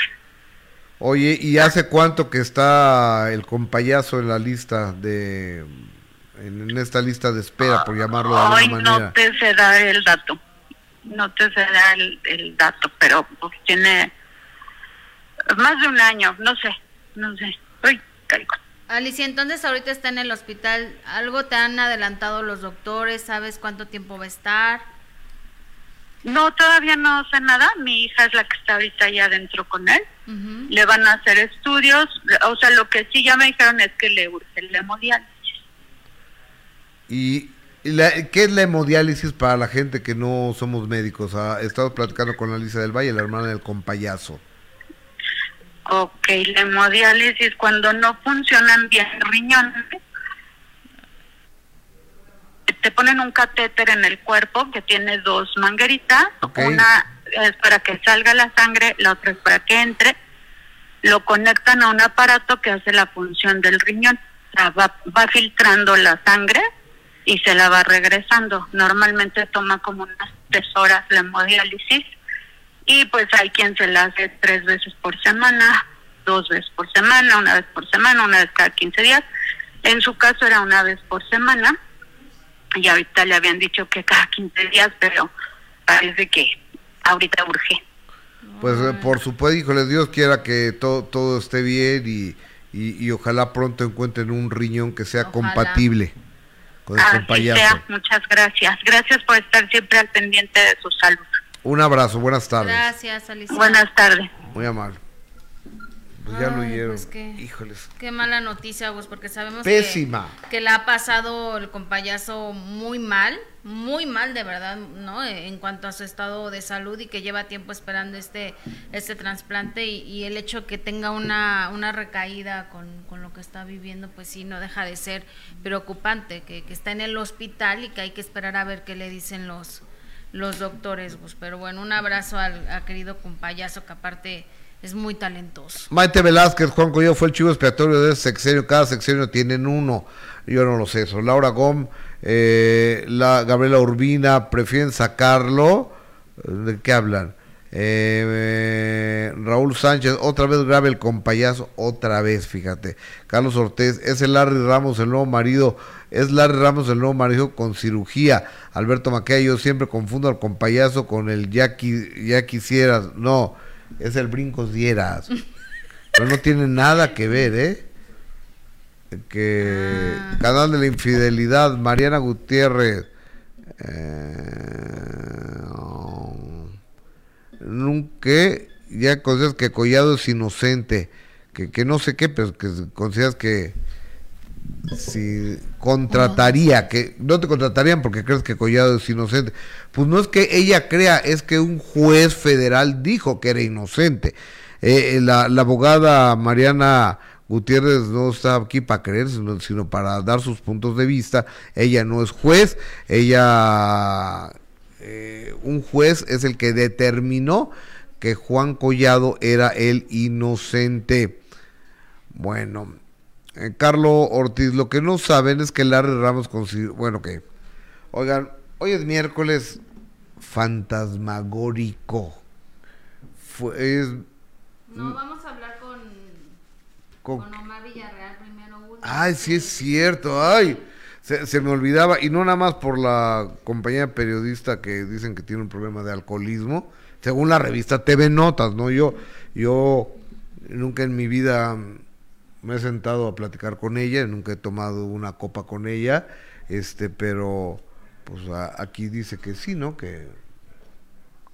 Oye, ¿y hace cuánto que está el compayazo en la lista de en, esta lista de espera, por llamarlo de alguna manera? no te sé dar el dato, no te sé dar el, dato, pero pues tiene más de un año, no sé, no sé, uy, caigo. Alicia, entonces ahorita está en el hospital, ¿algo te han adelantado los doctores? ¿Sabes cuánto tiempo va a estar? No, todavía no sé nada. Mi hija es la que está ahorita ya adentro con él. Le van a hacer estudios. O sea, lo que sí ya me dijeron es que le urge la hemodiálisis. ¿Y qué es la hemodiálisis para la gente que no somos médicos? Ah, he estado platicando con Alicia del Valle, la hermana del compayazo. Ok, la hemodiálisis cuando no funcionan bien riñones te ponen un catéter en el cuerpo que tiene dos mangueritas, una es para que salga la sangre, la otra es para que entre, lo conectan a un aparato que hace la función del riñón, va, va filtrando la sangre y se la va regresando. Normalmente toma como unas tres horas la hemodiálisis y pues hay quien se la hace tres veces por semana, dos veces por semana, una vez por semana, una vez cada 15 días. En su caso era una vez por semana y ahorita le habían dicho que cada 15 días, pero parece que ahorita urge. Pues eh, por supuesto, híjole, Dios quiera que todo, todo esté bien y, y, ojalá pronto encuentren un riñón que sea compatible con el Sea. Muchas gracias. Gracias por estar siempre al pendiente de su salud. Un abrazo, buenas tardes. Gracias, Alicia. Buenas tardes. Muy amable. Pues ya lo oyeron. Pues qué, Híjoles. Qué mala noticia, vos, porque sabemos Pésima. Que, que, le ha pasado el compayazo muy mal, muy mal de verdad, ¿no? En cuanto a su estado de salud y que lleva tiempo esperando este, este trasplante y, el hecho que tenga una, una recaída con, con, lo que está viviendo, pues sí, no deja de ser preocupante, que, que está en el hospital y que hay que esperar a ver qué le dicen los, los doctores, pues. Pero bueno, un abrazo al, al querido compayazo que aparte es muy talentoso. Maite Velázquez, Juan Coyo fue el chivo expiatorio de ese sexenio, cada sexenio tienen uno, yo no lo sé eso. Laura Gom, eh, la Gabriela Urbina, prefieren sacarlo, ¿de qué hablan? Eh, Raúl Sánchez, otra vez grave el compayazo, otra vez, fíjate. Carlos Ortiz, es el Larry Ramos, el nuevo marido, es Larry Ramos, el nuevo marido con cirugía. Alberto Maquia, yo siempre confundo al compayazo con el ya, ya quisieras. No, es el brincos dieras. <laughs> Pero no tiene nada que ver, ¿eh? Que Ah. Canal de la Infidelidad, Mariana Gutiérrez. Eh, nunca ya consideras que Collado es inocente, que, que no sé qué, pero que consideras que si contrataría, que no te contratarían porque crees que Collado es inocente. Pues no es que ella crea, es que un juez federal dijo que era inocente. Eh, eh, la, abogada Mariana Gutiérrez no está aquí para creer, sino, sino para dar sus puntos de vista. Ella no es juez, ella eh, un juez es el que determinó que Juan Collado era el inocente. Bueno, eh, Carlos Ortiz, lo que no saben es que Larry Ramos consiguió, bueno, que, oigan, hoy es miércoles fantasmagórico. Fue, es, No, vamos a hablar con, con- con Omar Villarreal primero. Ay, sí es cierto, ay, se, se me olvidaba, y no nada más por la compañía periodista que dicen que tiene un problema de alcoholismo, según la revista TV Notas, ¿no? Yo, yo nunca en mi vida me he sentado a platicar con ella, nunca he tomado una copa con ella, este, pero pues a- aquí dice que sí, ¿no? Que,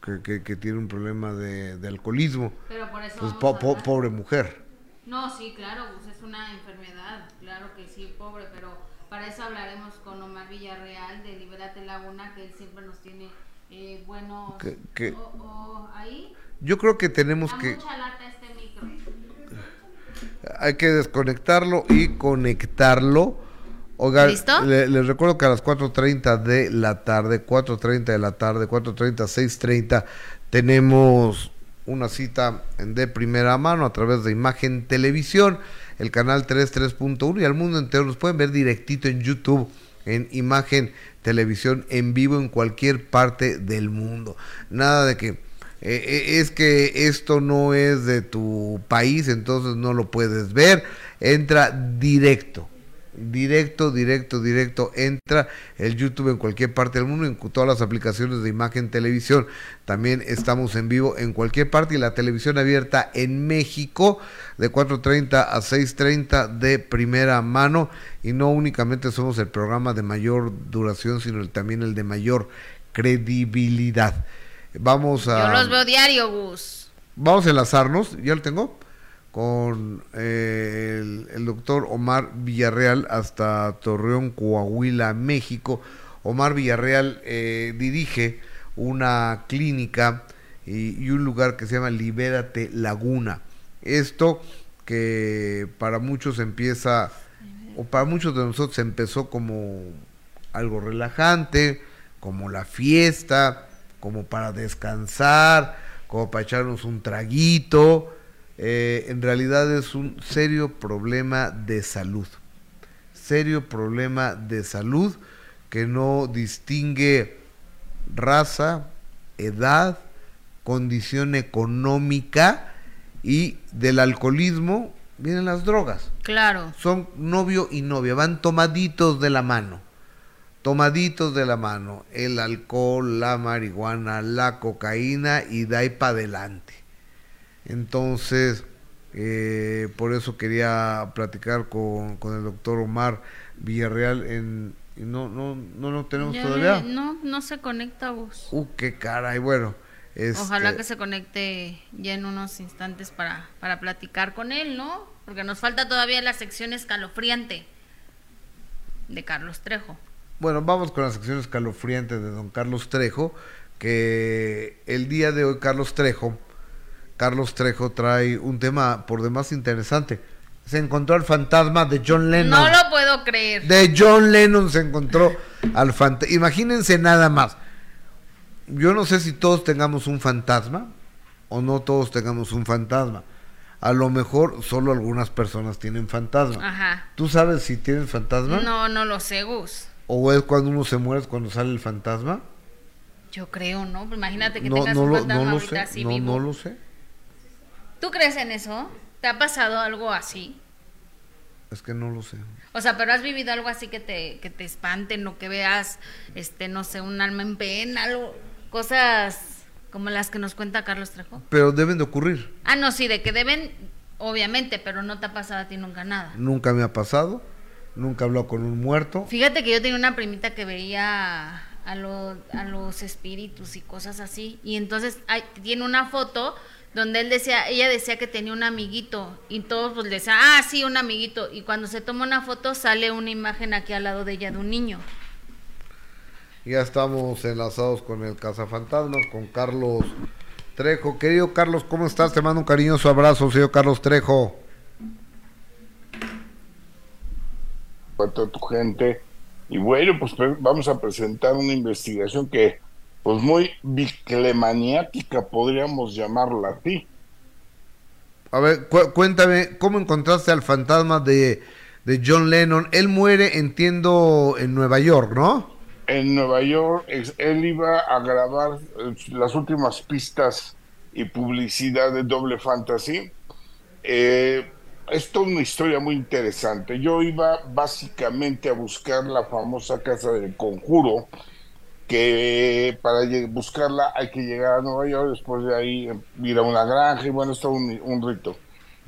que, que- que tiene un problema de, de alcoholismo. Pero por eso Pues po- po- pobre mujer. No, sí, claro, pues es una enfermedad, claro que sí, pobre, pero para eso hablaremos con Omar Villarreal de Libérate Laguna, que él siempre nos tiene eh, buenos... Que- que- o- o ahí, Yo creo que tenemos que... mucha lata micro. Hay que desconectarlo y conectarlo. Oigan, ¿Listo? le- les recuerdo que a las 4.30 de la tarde, 4.30 de la tarde, 4.30, 6.30, tenemos una cita de primera mano a través de Imagen Televisión, el canal 33.1 y al mundo entero. Nos pueden ver directito en YouTube, en Imagen Televisión, en vivo en cualquier parte del mundo. Nada de que eh, eh, es que esto no es de tu país, entonces no lo puedes ver. Entra directo, directo, directo, directo. Entra el YouTube en cualquier parte del mundo, en todas las aplicaciones de imagen televisión. También estamos en vivo en cualquier parte y la televisión abierta en México de 4.30 a 6.30 de primera mano. Y no únicamente somos el programa de mayor duración, sino también el de mayor credibilidad. Vamos a... Yo los veo diario, Gus. Vamos a enlazarnos, ya lo tengo, con eh, el, el doctor Omar Villarreal hasta Torreón, Coahuila, México. Omar Villarreal eh, dirige una clínica y, y un lugar que se llama Libérate Laguna. Esto que para muchos empieza, o para muchos de nosotros empezó como algo relajante, como la fiesta, como para descansar, como para echarnos un traguito. Eh, en realidad es un serio problema de salud. Serio problema de salud que no distingue raza, edad, condición económica y del alcoholismo vienen las drogas. Claro. Son novio y novia, van tomaditos de la mano. Tomaditos de la mano. El alcohol, la marihuana, la cocaína y de ahí para adelante. Entonces, eh, por eso quería platicar con, con el doctor Omar Villarreal. En, no, no, no lo tenemos Ya todavía. No, no se conecta, Gus. Uh, qué caray. Bueno, Ojalá este, que se conecte ya en unos instantes para, para platicar con él, ¿no? Porque nos falta todavía la sección escalofriante de Carlos Trejo. Bueno, vamos con la sección escalofriante de don Carlos Trejo, que el día de hoy Carlos Trejo, Carlos Trejo trae un tema por demás interesante. Se encontró al fantasma de John Lennon. No lo puedo creer. De John Lennon se encontró al fantasma. Imagínense nada más. Yo no sé si todos tengamos un fantasma, o no todos tengamos un fantasma. A lo mejor solo algunas personas tienen fantasma. Ajá. ¿Tú sabes si tienen fantasma? No, no lo sé, Gus. ¿O es cuando uno se muere cuando sale el fantasma? Yo creo, ¿no? Imagínate que no, tengas no un lo, fantasma no lo ahorita sé, así no, vivo. no lo sé. ¿Tú crees en eso? ¿Te ha pasado algo así? Es que no lo sé. O sea, pero has vivido algo así que te, que te espanten o que veas, este, no sé, un alma en pena, algo, cosas como las que nos cuenta Carlos Trejo. Pero deben de ocurrir. Ah, no, sí, de que deben, obviamente, pero no te ha pasado a ti nunca nada. Nunca me ha pasado. Nunca hablado con un muerto. Fíjate que yo tenía una primita que veía a, lo- a los espíritus y cosas así. Y entonces hay- tiene una foto donde él decía, ella decía que tenía un amiguito. Y todos pues le decían, ah, sí, un amiguito. Y cuando se toma una foto sale una imagen aquí al lado de ella de un niño. Ya estamos enlazados con el Cazafantasmas, con Carlos Trejo. Querido Carlos, ¿cómo estás? Te mando un cariñoso abrazo, señor Carlos Trejo. A toda tu gente. Y bueno, pues vamos a presentar una investigación que, pues muy biclemaniática, podríamos llamarla así. A ver, cu- cuéntame, ¿cómo encontraste al fantasma de, de John Lennon? Él muere, entiendo, en Nueva York, ¿no? En Nueva York, él iba a grabar eh, las últimas pistas y publicidad de Doble Fantasy. Eh, es toda una historia muy interesante. Yo iba básicamente a buscar la famosa casa del conjuro, que para buscarla hay que llegar a Nueva York, después de ahí eh, ir a una granja y bueno, es todo un, un rito.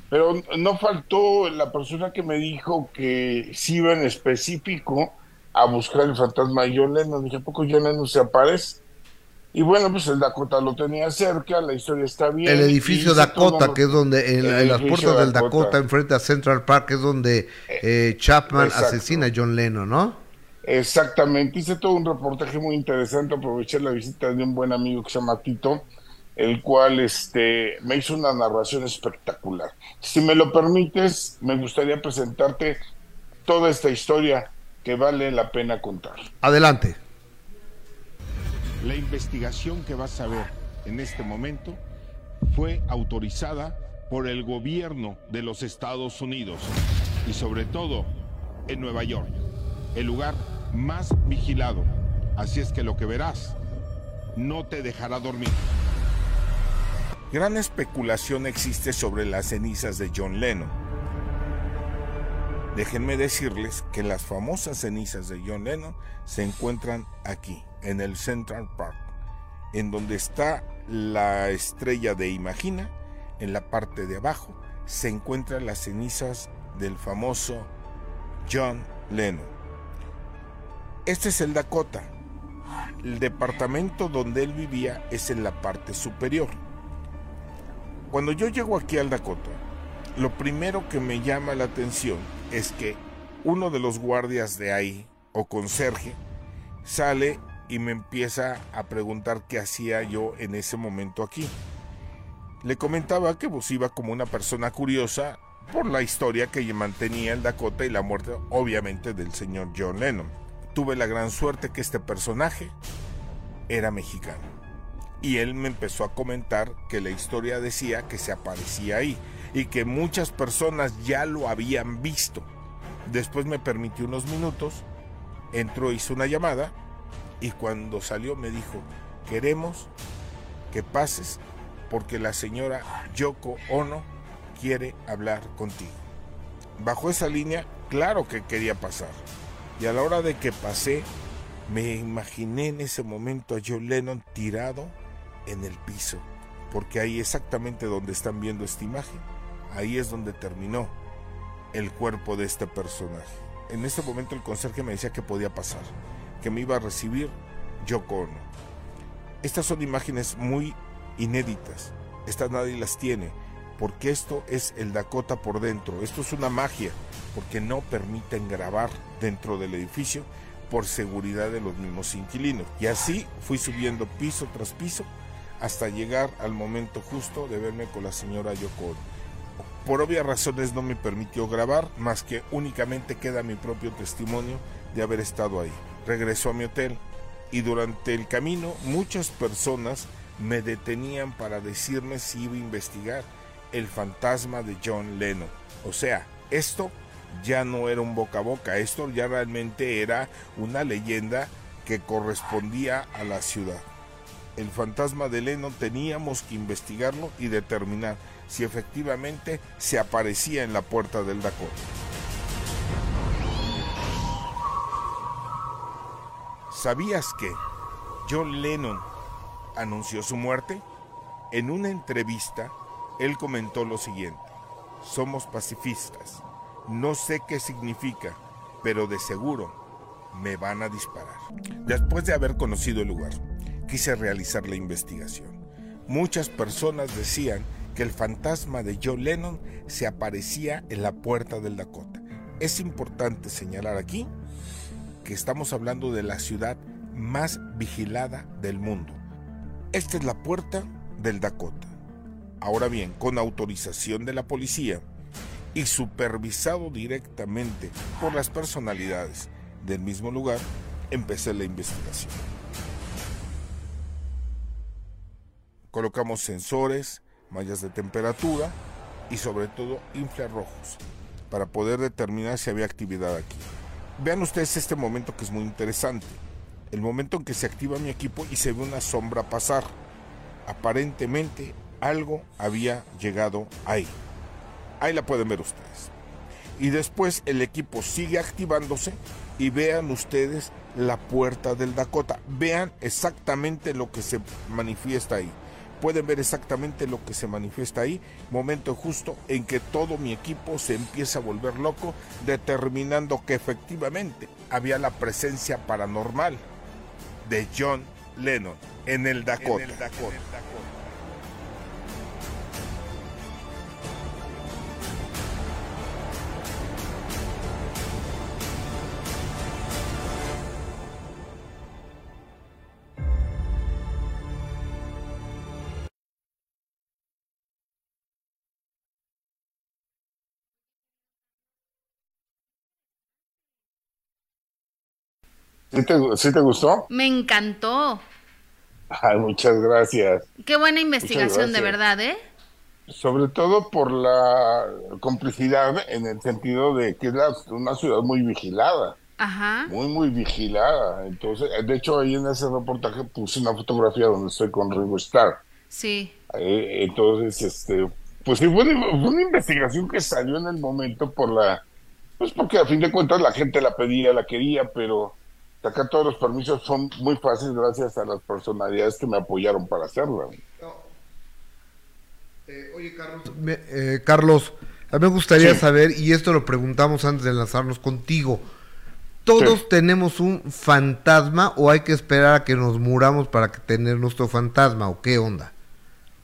Pero no faltó la persona que me dijo que sí iba en específico a buscar el fantasma de John Lennon. Dije, ¿a poco John Lennon se aparece? Y bueno, pues el Dakota lo tenía cerca, la historia está bien. El edificio Dakota, que es donde, en, las puertas del Dakota, enfrente a Central Park, es donde eh, Chapman exacto. asesina a John Lennon, ¿no? Exactamente, hice todo un reportaje muy interesante, aproveché la visita de un buen amigo que se llama Tito, el cual este, me hizo una narración espectacular. Si me lo permites, me gustaría presentarte toda esta historia que vale la pena contar. Adelante. La investigación que vas a ver en este momento fue autorizada por el gobierno de los Estados Unidos y sobre todo en Nueva York, el lugar más vigilado. Así es que lo que verás no te dejará dormir. Gran especulación existe sobre las cenizas de John Lennon. Déjenme decirles que las famosas cenizas de John Lennon se encuentran aquí, en el Central Park, en donde está la estrella de Imagina, en la parte de abajo se encuentran las cenizas del famoso John Lennon. Este es el Dakota. El departamento donde él vivía es en la parte superior. Cuando yo llego aquí al Dakota, lo primero que me llama la atención es que uno de los guardias de ahí, o conserje, sale y me empieza a preguntar qué hacía yo en ese momento aquí. Le comentaba que pues iba como una persona curiosa por la historia que mantenía el Dakota y la muerte obviamente del señor John Lennon. Tuve la gran suerte que este personaje era mexicano. Y él me empezó a comentar que la historia decía que se aparecía ahí y que muchas personas ya lo habían visto. Después me permitió unos minutos, entró, hizo una llamada y cuando salió me dijo, queremos que pases porque la señora Yoko Ono quiere hablar contigo. Bajo esa línea, claro que quería pasar. Y a la hora de que pasé, me imaginé en ese momento a John Lennon tirado en el piso, porque ahí exactamente donde están viendo esta imagen, ahí es donde terminó el cuerpo de este personaje. En ese momento el conserje me decía que podía pasar, que me iba a recibir Yoko Ono. Estas son imágenes muy inéditas, estas nadie las tiene, porque esto es el Dakota por dentro, esto es una magia, porque no permiten grabar dentro del edificio por seguridad de los mismos inquilinos. Y así fui subiendo piso tras piso hasta llegar al momento justo de verme con la señora Yoko Ono. Por obvias razones no me permitió grabar, más que únicamente queda mi propio testimonio de haber estado ahí. Regresó a mi hotel y durante el camino muchas personas me detenían para decirme si iba a investigar el fantasma de John Lennon. O sea, esto ya no era un boca a boca, esto ya realmente era una leyenda que correspondía a la ciudad. El fantasma de Lennon teníamos que investigarlo y determinar si efectivamente se aparecía en la puerta del Dakota. ¿Sabías que John Lennon anunció su muerte? En una entrevista, él comentó lo siguiente, somos pacifistas, no sé qué significa, pero de seguro me van a disparar. Después de haber conocido el lugar, quise realizar la investigación. Muchas personas decían que el fantasma de John Lennon se aparecía en la puerta del Dakota. Es importante señalar aquí que estamos hablando de la ciudad más vigilada del mundo. Esta es la puerta del Dakota. Ahora bien, con autorización de la policía y supervisado directamente por las personalidades del mismo lugar, empecé la investigación. Colocamos sensores, mallas de temperatura y sobre todo infrarrojos para poder determinar si había actividad aquí. Vean ustedes este momento que es muy interesante. El momento en que se activa mi equipo y se ve una sombra pasar. Aparentemente algo había llegado ahí. Ahí la pueden ver ustedes. Y después el equipo sigue activándose y vean ustedes la puerta del Dakota. Vean exactamente lo que se manifiesta ahí pueden ver exactamente lo que se manifiesta ahí, momento justo en que todo mi equipo se empieza a volver loco, determinando que efectivamente había la presencia paranormal de John Lennon en el Dakota. En el Dakota. ¿Sí te, gustó? Me encantó. Ay, muchas gracias. Qué buena investigación, de verdad, ¿eh? Sobre todo por la complicidad en el sentido de que es una ciudad muy vigilada. Ajá. Muy, muy vigilada. Entonces, de hecho, ahí en ese reportaje puse una fotografía donde estoy con Ringo Starr. Sí. entonces, este, pues sí, fue una investigación que salió en el momento por la, pues porque a fin de cuentas la gente la pedía, la quería, pero Acá todos los permisos son muy fáciles gracias a las personalidades que me apoyaron para hacerlo. Eh, oye, Carlos, me, eh, Carlos, a mí me gustaría saber, y esto lo preguntamos antes de enlazarnos contigo, ¿todos tenemos un fantasma o hay que esperar a que nos muramos para tener nuestro fantasma o qué onda?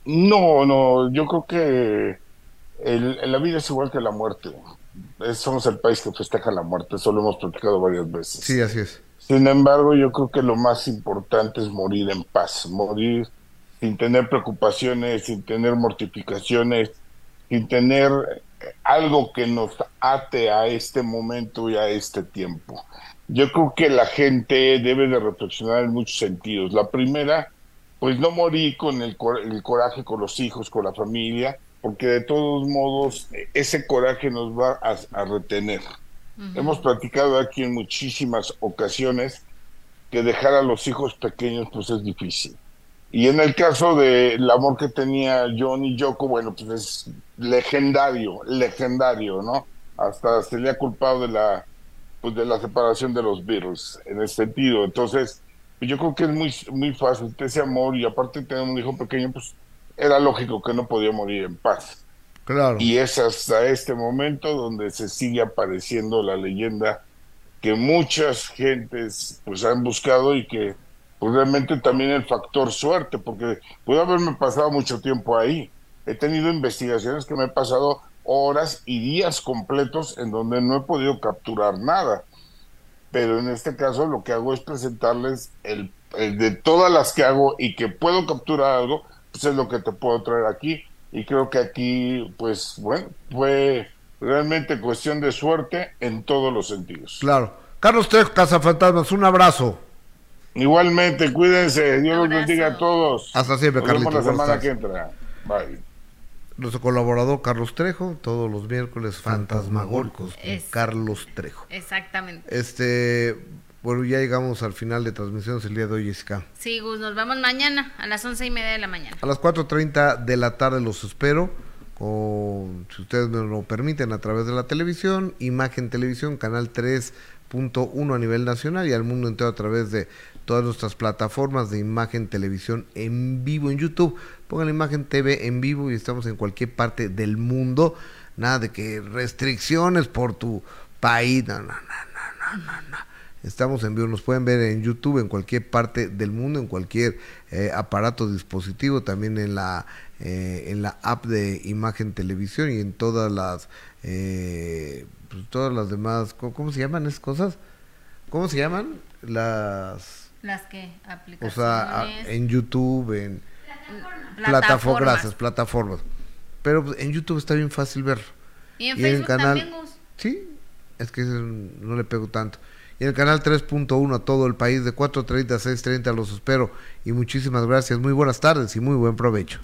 No, no, yo creo que el, la vida es igual que la muerte. somos el país que festeja la muerte, eso lo hemos platicado varias veces. Sí, así es. Sin embargo, yo creo que lo más importante es morir en paz, morir sin tener preocupaciones, sin tener mortificaciones, sin tener algo que nos ate a este momento y a este tiempo. Yo creo que la gente debe de reflexionar en muchos sentidos. La primera, pues no morir con el, coraje con los hijos, con la familia, porque de todos modos ese coraje nos va a retener. Hemos platicado aquí en muchísimas ocasiones que dejar a los hijos pequeños pues es difícil. Y en el caso del amor que tenía John y Yoko, bueno, pues es legendario, legendario, ¿no? Hasta se le ha culpado de la, pues de la separación de los Beatles, en ese sentido. Entonces, yo creo que es muy, muy fácil ese amor y aparte de tener un hijo pequeño, pues era lógico que no podía morir en paz. Y es hasta este momento donde se sigue apareciendo la leyenda que muchas gentes pues han buscado y que pues también el factor suerte, porque puede haberme pasado mucho tiempo ahí. He tenido investigaciones que me he pasado horas y días completos en donde no he podido capturar nada. Pero en este caso lo que hago es presentarles el, el de todas las que hago y que puedo capturar algo, pues es lo que te puedo traer aquí y creo que aquí, pues bueno, fue realmente cuestión de suerte en todos los sentidos. Claro. Carlos Trejo, Fantasmas, un abrazo. Igualmente, cuídense. Dios los bendiga a todos. Hasta siempre, Nos vemos Carlitos. la buenas semana que entra. Bye. Nuestro colaborador Carlos Trejo, todos los miércoles fantasmagóricos con Es- Carlos Trejo. Exactamente. Este, bueno, ya llegamos al final de transmisiones el día de hoy, Jessica. Sí, Gus, nos vemos mañana a las once y media de la mañana. A las 4.30 de la tarde los espero, con, si ustedes me lo permiten, a través de la televisión, Imagen Televisión, canal 3.1 a nivel nacional y al mundo entero a través de todas nuestras plataformas de Imagen Televisión en vivo en YouTube. Pongan Imagen TV en vivo y estamos en cualquier parte del mundo. Nada de que restricciones por tu país. No, no, no, no, no, no, no. Estamos en vivo, nos pueden ver en YouTube en cualquier parte del mundo, en cualquier eh, aparato, dispositivo, también en la eh, en la app de Imagen Televisión y en todas las eh, pues, todas las demás, ¿cómo, cómo se llaman esas cosas? ¿Cómo se llaman? Las Las que o aplicaciones. sea, a- en YouTube, en Plataformas. plataformas, gracias, plataformas. Pero pues, en YouTube está bien fácil verlo. Y en Facebook también, Gus. Sí, es que no le pego tanto. Y el canal 3.1 a todo el país de 4.30 a 6.30 los espero. Y muchísimas gracias, muy buenas tardes y muy buen provecho.